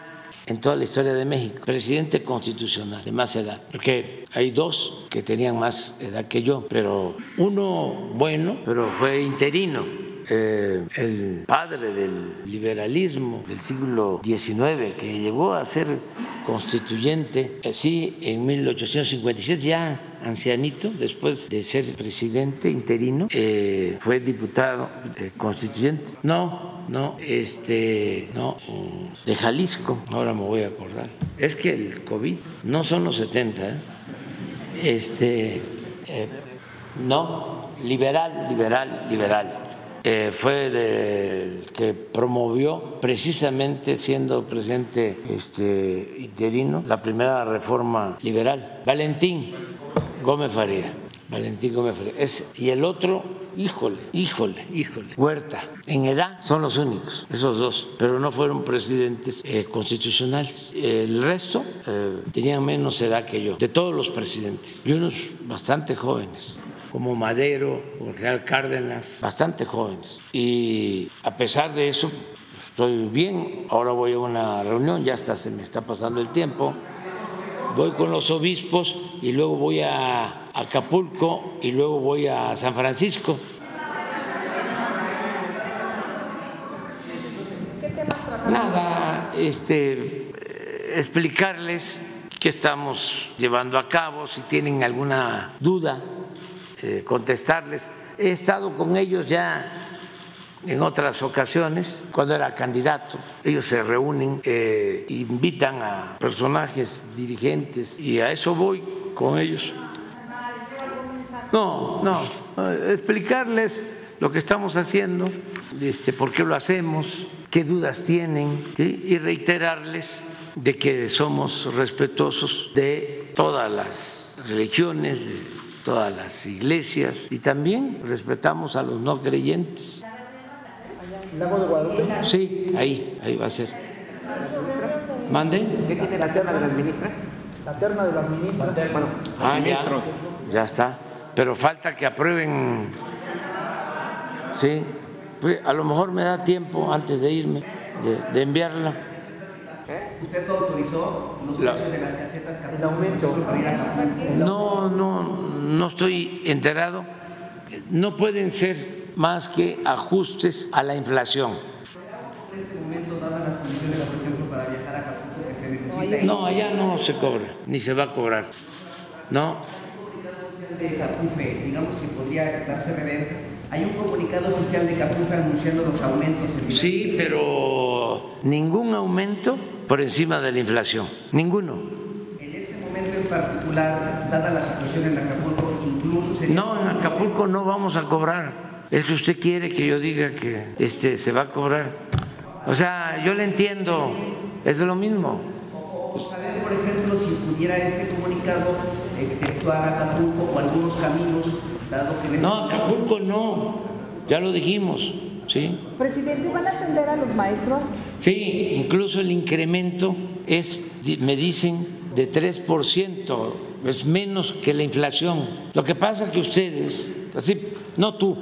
en toda la historia de México, presidente constitucional de más edad, porque hay dos que tenían más edad que yo, pero uno bueno, pero fue interino. Eh, el padre del liberalismo del siglo XIX, que llegó a ser constituyente, así en 1857, ya ancianito, después de ser presidente interino, eh, fue diputado eh, constituyente. No, no, este, no, de Jalisco, ahora me voy a acordar. Es que el COVID no son los 70, este, no, liberal, liberal, liberal eh, fue el que promovió precisamente siendo presidente este, interino la primera reforma liberal, Valentín Gómez Faría. Valentín Gómez Faría. y el otro, híjole, híjole, híjole, Huerta. En edad son los únicos, esos dos, pero no fueron presidentes eh, constitucionales. El resto eh, tenían menos edad que yo, de todos los presidentes, y unos bastante jóvenes como Madero o Real Cárdenas, bastante jóvenes. Y a pesar de eso, estoy bien. Ahora voy a una reunión, ya hasta se me está pasando el tiempo. Voy con los obispos y luego voy a Acapulco y luego voy a San Francisco. Nada, este, explicarles qué estamos llevando a cabo, si tienen alguna duda eh, contestarles. He estado con ellos ya en otras ocasiones, cuando era candidato. Ellos se reúnen, eh, invitan a personajes dirigentes y a eso voy con ellos. No, no, explicarles lo que estamos haciendo, este, por qué lo hacemos, qué dudas tienen y reiterarles de que somos respetuosos de todas las religiones, todas las iglesias y también respetamos a los no creyentes. ¿Lago de Guadalupe? Sí, ahí, ahí va a ser. ¿Mande? ¿Qué tiene la terna de las ministras? La terna de las ministras. Bueno, ah, ya, ya está. Pero falta que aprueben. Sí, pues a lo mejor me da tiempo antes de irme de, de enviarla. ¿Usted autorizó los precios de las casetas el aumento No, no, no estoy enterado. No pueden ser más que ajustes a la inflación. En este momento, dadas las condiciones, por ejemplo, para viajar a Acapulco que No, allá no se cobra, ni se va a cobrar. No. de Capufe, digamos que podría darse reversa. Hay un comunicado oficial de Capufe anunciando los aumentos. Sí, pero ningún aumento por encima de la inflación, ninguno. En este momento en particular, dada la situación en Acapulco, incluso sería... No, en Acapulco no vamos a cobrar. Es que usted quiere que yo diga que este, se va a cobrar. O sea, yo le entiendo, es lo mismo. Saber, por ejemplo, si pudiera este comunicado exceptuar Acapulco o algunos caminos, dado que... No, Acapulco no, ya lo dijimos. ¿sí? Presidente, ¿van a atender a los maestros? Sí, incluso el incremento es, me dicen, de 3%, es menos que la inflación. Lo que pasa es que ustedes, así, no tú,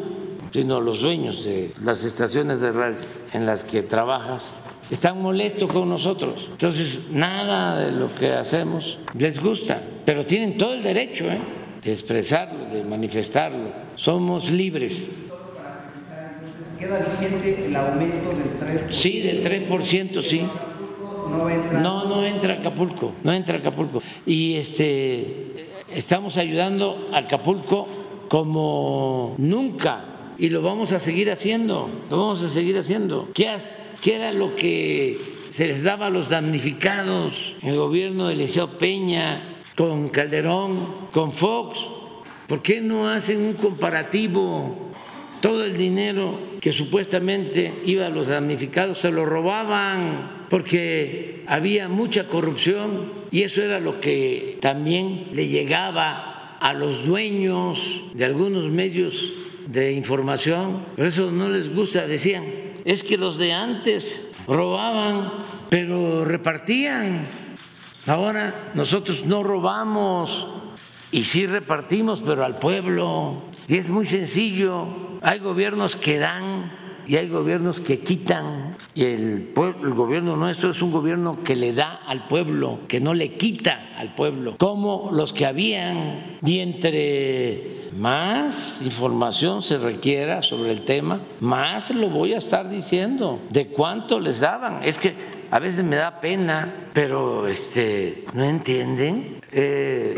sino los dueños de las estaciones de radio en las que trabajas, están molestos con nosotros. Entonces, nada de lo que hacemos les gusta, pero tienen todo el derecho ¿eh? de expresarlo, de manifestarlo. Somos libres. ¿Queda vigente el aumento del 3%? Sí, del 3%, sí. No entra. No, no entra Acapulco, no entra Acapulco. Y este estamos ayudando a Acapulco como nunca y lo vamos a seguir haciendo, lo vamos a seguir haciendo. ¿Qué, qué era lo que se les daba a los damnificados en el gobierno de Eliseo Peña, con Calderón, con Fox? ¿Por qué no hacen un comparativo todo el dinero que supuestamente iba a los damnificados se lo robaban porque había mucha corrupción Y eso era lo que también le llegaba a los dueños de algunos medios de información. Por eso no les gusta, decían, es que los de antes robaban, pero repartían. Ahora nosotros no robamos y sí repartimos, pero al pueblo. Y es muy sencillo. Hay gobiernos que dan y hay gobiernos que quitan. Y el, gobierno nuestro es un gobierno que le da al pueblo, que no le quita al pueblo, como los que habían. Y entre más información se requiera sobre el tema, más lo voy a estar diciendo de cuánto les daban. Es que a veces me da pena, pero este, no entienden. Eh,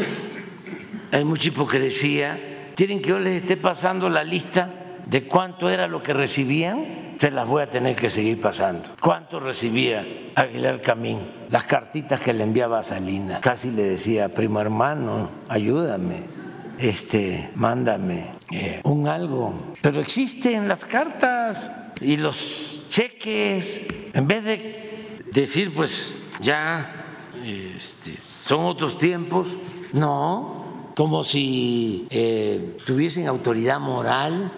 hay mucha hipocresía. Tienen que yo les esté pasando la lista de cuánto era lo que recibían, se las voy a tener que seguir pasando. ¿Cuánto recibía Aguilar Camín? Las cartitas que le enviaba a Salina. Casi le decía, primo hermano, ayúdame, este, mándame eh, un algo. Pero existen las cartas y los cheques. En vez de decir, pues ya este, son otros tiempos, no, como si eh, tuviesen autoridad moral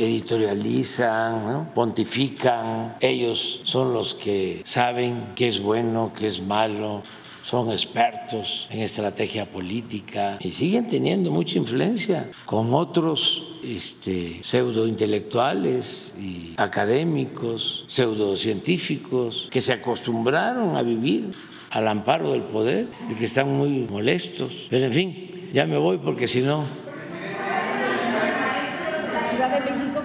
editorializan, pontifican, ellos son los que saben qué es bueno, qué es malo, son expertos en estrategia política y siguen teniendo mucha influencia con otros este, pseudointelectuales y académicos, pseudocientíficos, que se acostumbraron a vivir al amparo del poder y que están muy molestos. Pero en fin, ya me voy porque si no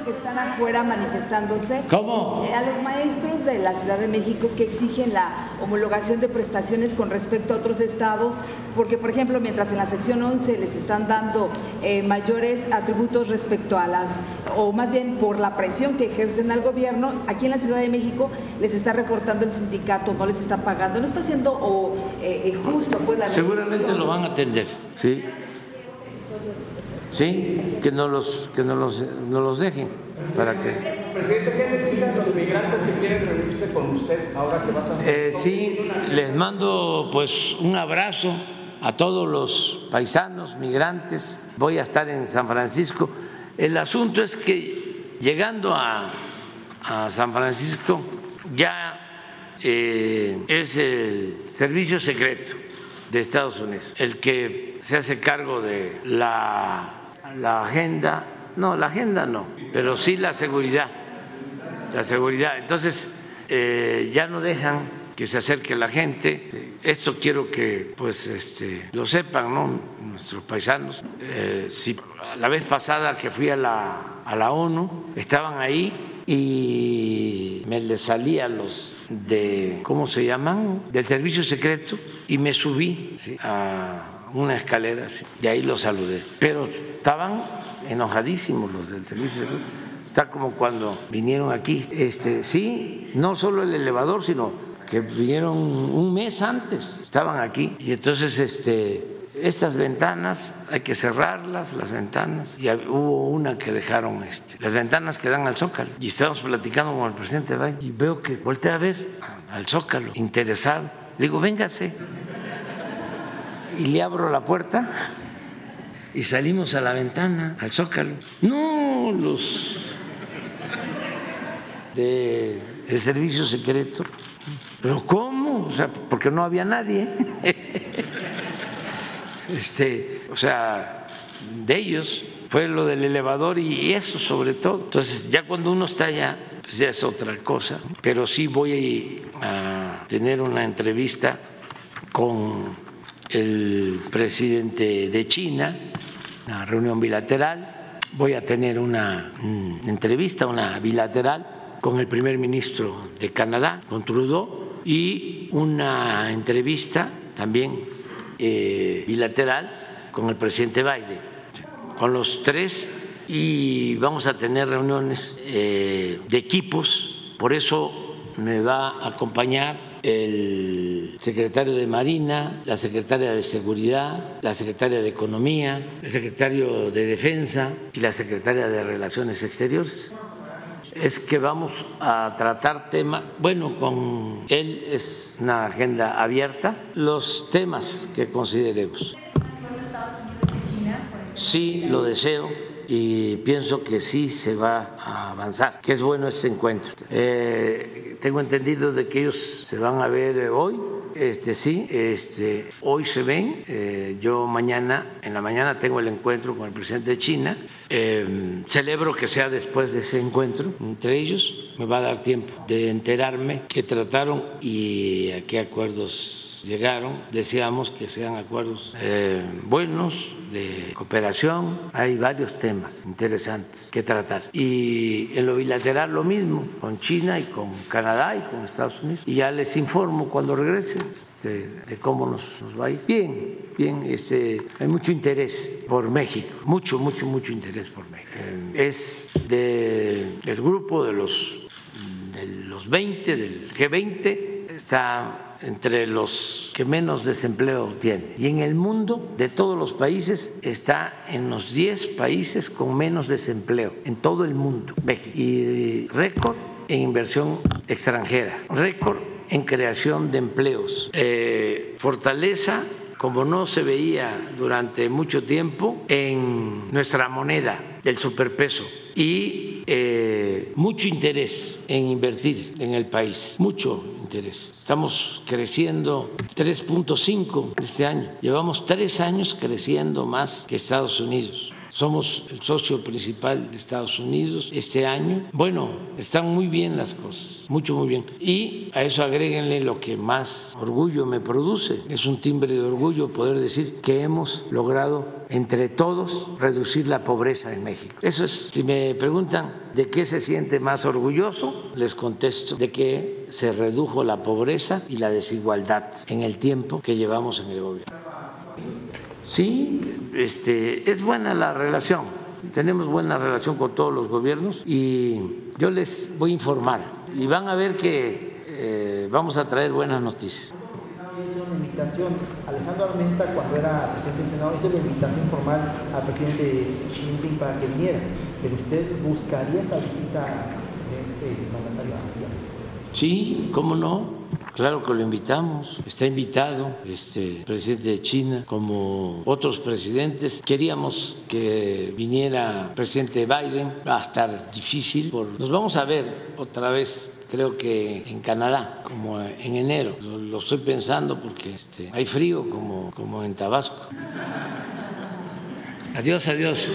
que están afuera manifestándose. ¿Cómo? Eh, a los maestros de la Ciudad de México que exigen la homologación de prestaciones con respecto a otros estados, porque por ejemplo, mientras en la sección 11 les están dando eh, mayores atributos respecto a las, o más bien por la presión que ejercen al gobierno, aquí en la Ciudad de México les está recortando el sindicato, no les está pagando, no está siendo o, eh, justo. Pues, la Seguramente lo van a atender, sí. ¿Sí? Que no los, que no los, no los dejen. ¿Para que Presidente, ¿qué necesitan los migrantes que quieren reunirse con usted ahora que vas a... Eh, sí, les mando pues un abrazo a todos los paisanos, migrantes. Voy a estar en San Francisco. El asunto es que llegando a, a San Francisco ya eh, es el servicio secreto de Estados Unidos el que se hace cargo de la la agenda, no, la agenda no, pero sí la seguridad, la seguridad. Entonces, eh, ya no dejan que se acerque la gente. Esto quiero que pues este, lo sepan, ¿no? Nuestros paisanos. Eh, si la vez pasada que fui a la, a la ONU, estaban ahí y me les salía los de, ¿cómo se llaman? Del servicio secreto y me subí a una escalera y ahí los saludé. Pero estaban enojadísimos los del servicio. Está como cuando vinieron aquí. Este, sí, no solo el elevador, sino que vinieron un mes antes, estaban aquí. Y entonces este, estas ventanas hay que cerrarlas, las ventanas. Y hubo una que dejaron, este, las ventanas que dan al Zócalo. Y estábamos platicando con el presidente Biden y veo que voltea a ver al Zócalo, interesado. Le digo, véngase y le abro la puerta y salimos a la ventana, al zócalo. No, los del servicio secreto. ¿Pero cómo? O sea, porque no había nadie. Este, o sea, de ellos fue lo del elevador y eso sobre todo. Entonces, ya cuando uno está allá, pues ya es otra cosa. Pero sí voy a tener una entrevista con el presidente de China, una reunión bilateral. Voy a tener una entrevista, una bilateral con el primer ministro de Canadá, con Trudeau, y una entrevista también eh, bilateral con el presidente Biden, con los tres, y vamos a tener reuniones eh, de equipos, por eso me va a acompañar el secretario de Marina, la secretaria de Seguridad, la secretaria de Economía, el secretario de Defensa y la secretaria de Relaciones Exteriores. es que vamos a tratar temas, bueno, con él es una agenda abierta, los temas que consideremos. Sí, lo deseo y pienso que sí se va a avanzar, que es bueno este encuentro. Eh, tengo entendido de que ellos se van a ver hoy este sí, este, hoy se ven. Eh, yo mañana, en la mañana tengo el encuentro con el presidente de China. Eh, celebro que sea después de ese encuentro entre ellos. Me va a dar tiempo de enterarme qué trataron y a qué acuerdos llegaron, deseamos que sean acuerdos eh, buenos, de cooperación. Hay varios temas interesantes que tratar. Y en lo bilateral lo mismo, con China y con Canadá y con Estados Unidos. Y ya les informo cuando regrese este, de cómo nos, nos, va a ir. Bien, bien, este, hay mucho interés por México, mucho, mucho, mucho interés por México. Eh, es de, del grupo de los, de los 20, del G20, está entre los que menos desempleo tienen. Y en el mundo, de todos los países, está en los 10 países con menos desempleo, en todo el mundo, México. Y récord en inversión extranjera, récord en creación de empleos, eh, fortaleza como no se veía durante mucho tiempo en nuestra moneda, el superpeso, y eh, mucho interés en invertir en el país, mucho interés. Estamos creciendo 3.5 este año, llevamos tres años creciendo más que Estados Unidos somos el socio principal de Estados Unidos este año. Bueno, están muy bien las cosas, mucho, muy bien. Y a eso agréguenle lo que más orgullo me produce. Es un timbre de orgullo poder decir que hemos logrado entre todos reducir la pobreza en México. Eso es, si me preguntan de qué se siente más orgulloso, les contesto de que se redujo la pobreza y la desigualdad en el tiempo que llevamos en el gobierno. Sí, este, es buena la relación, tenemos buena relación con todos los gobiernos y yo les voy a informar y van a ver que eh, vamos a traer buenas noticias. Alejandro Armenta cuando era presidente del Senado hizo la invitación formal al presidente Xi Jinping para que viniera, pero usted buscaría esa visita de este mandatario. Sí, ¿cómo no? Claro que lo invitamos, está invitado este presidente de China como otros presidentes. Queríamos que viniera presidente Biden, va a estar difícil. Nos vamos a ver otra vez creo que en Canadá, como en enero. Lo, estoy pensando porque este, hay frío como, como en Tabasco. Adiós, adiós.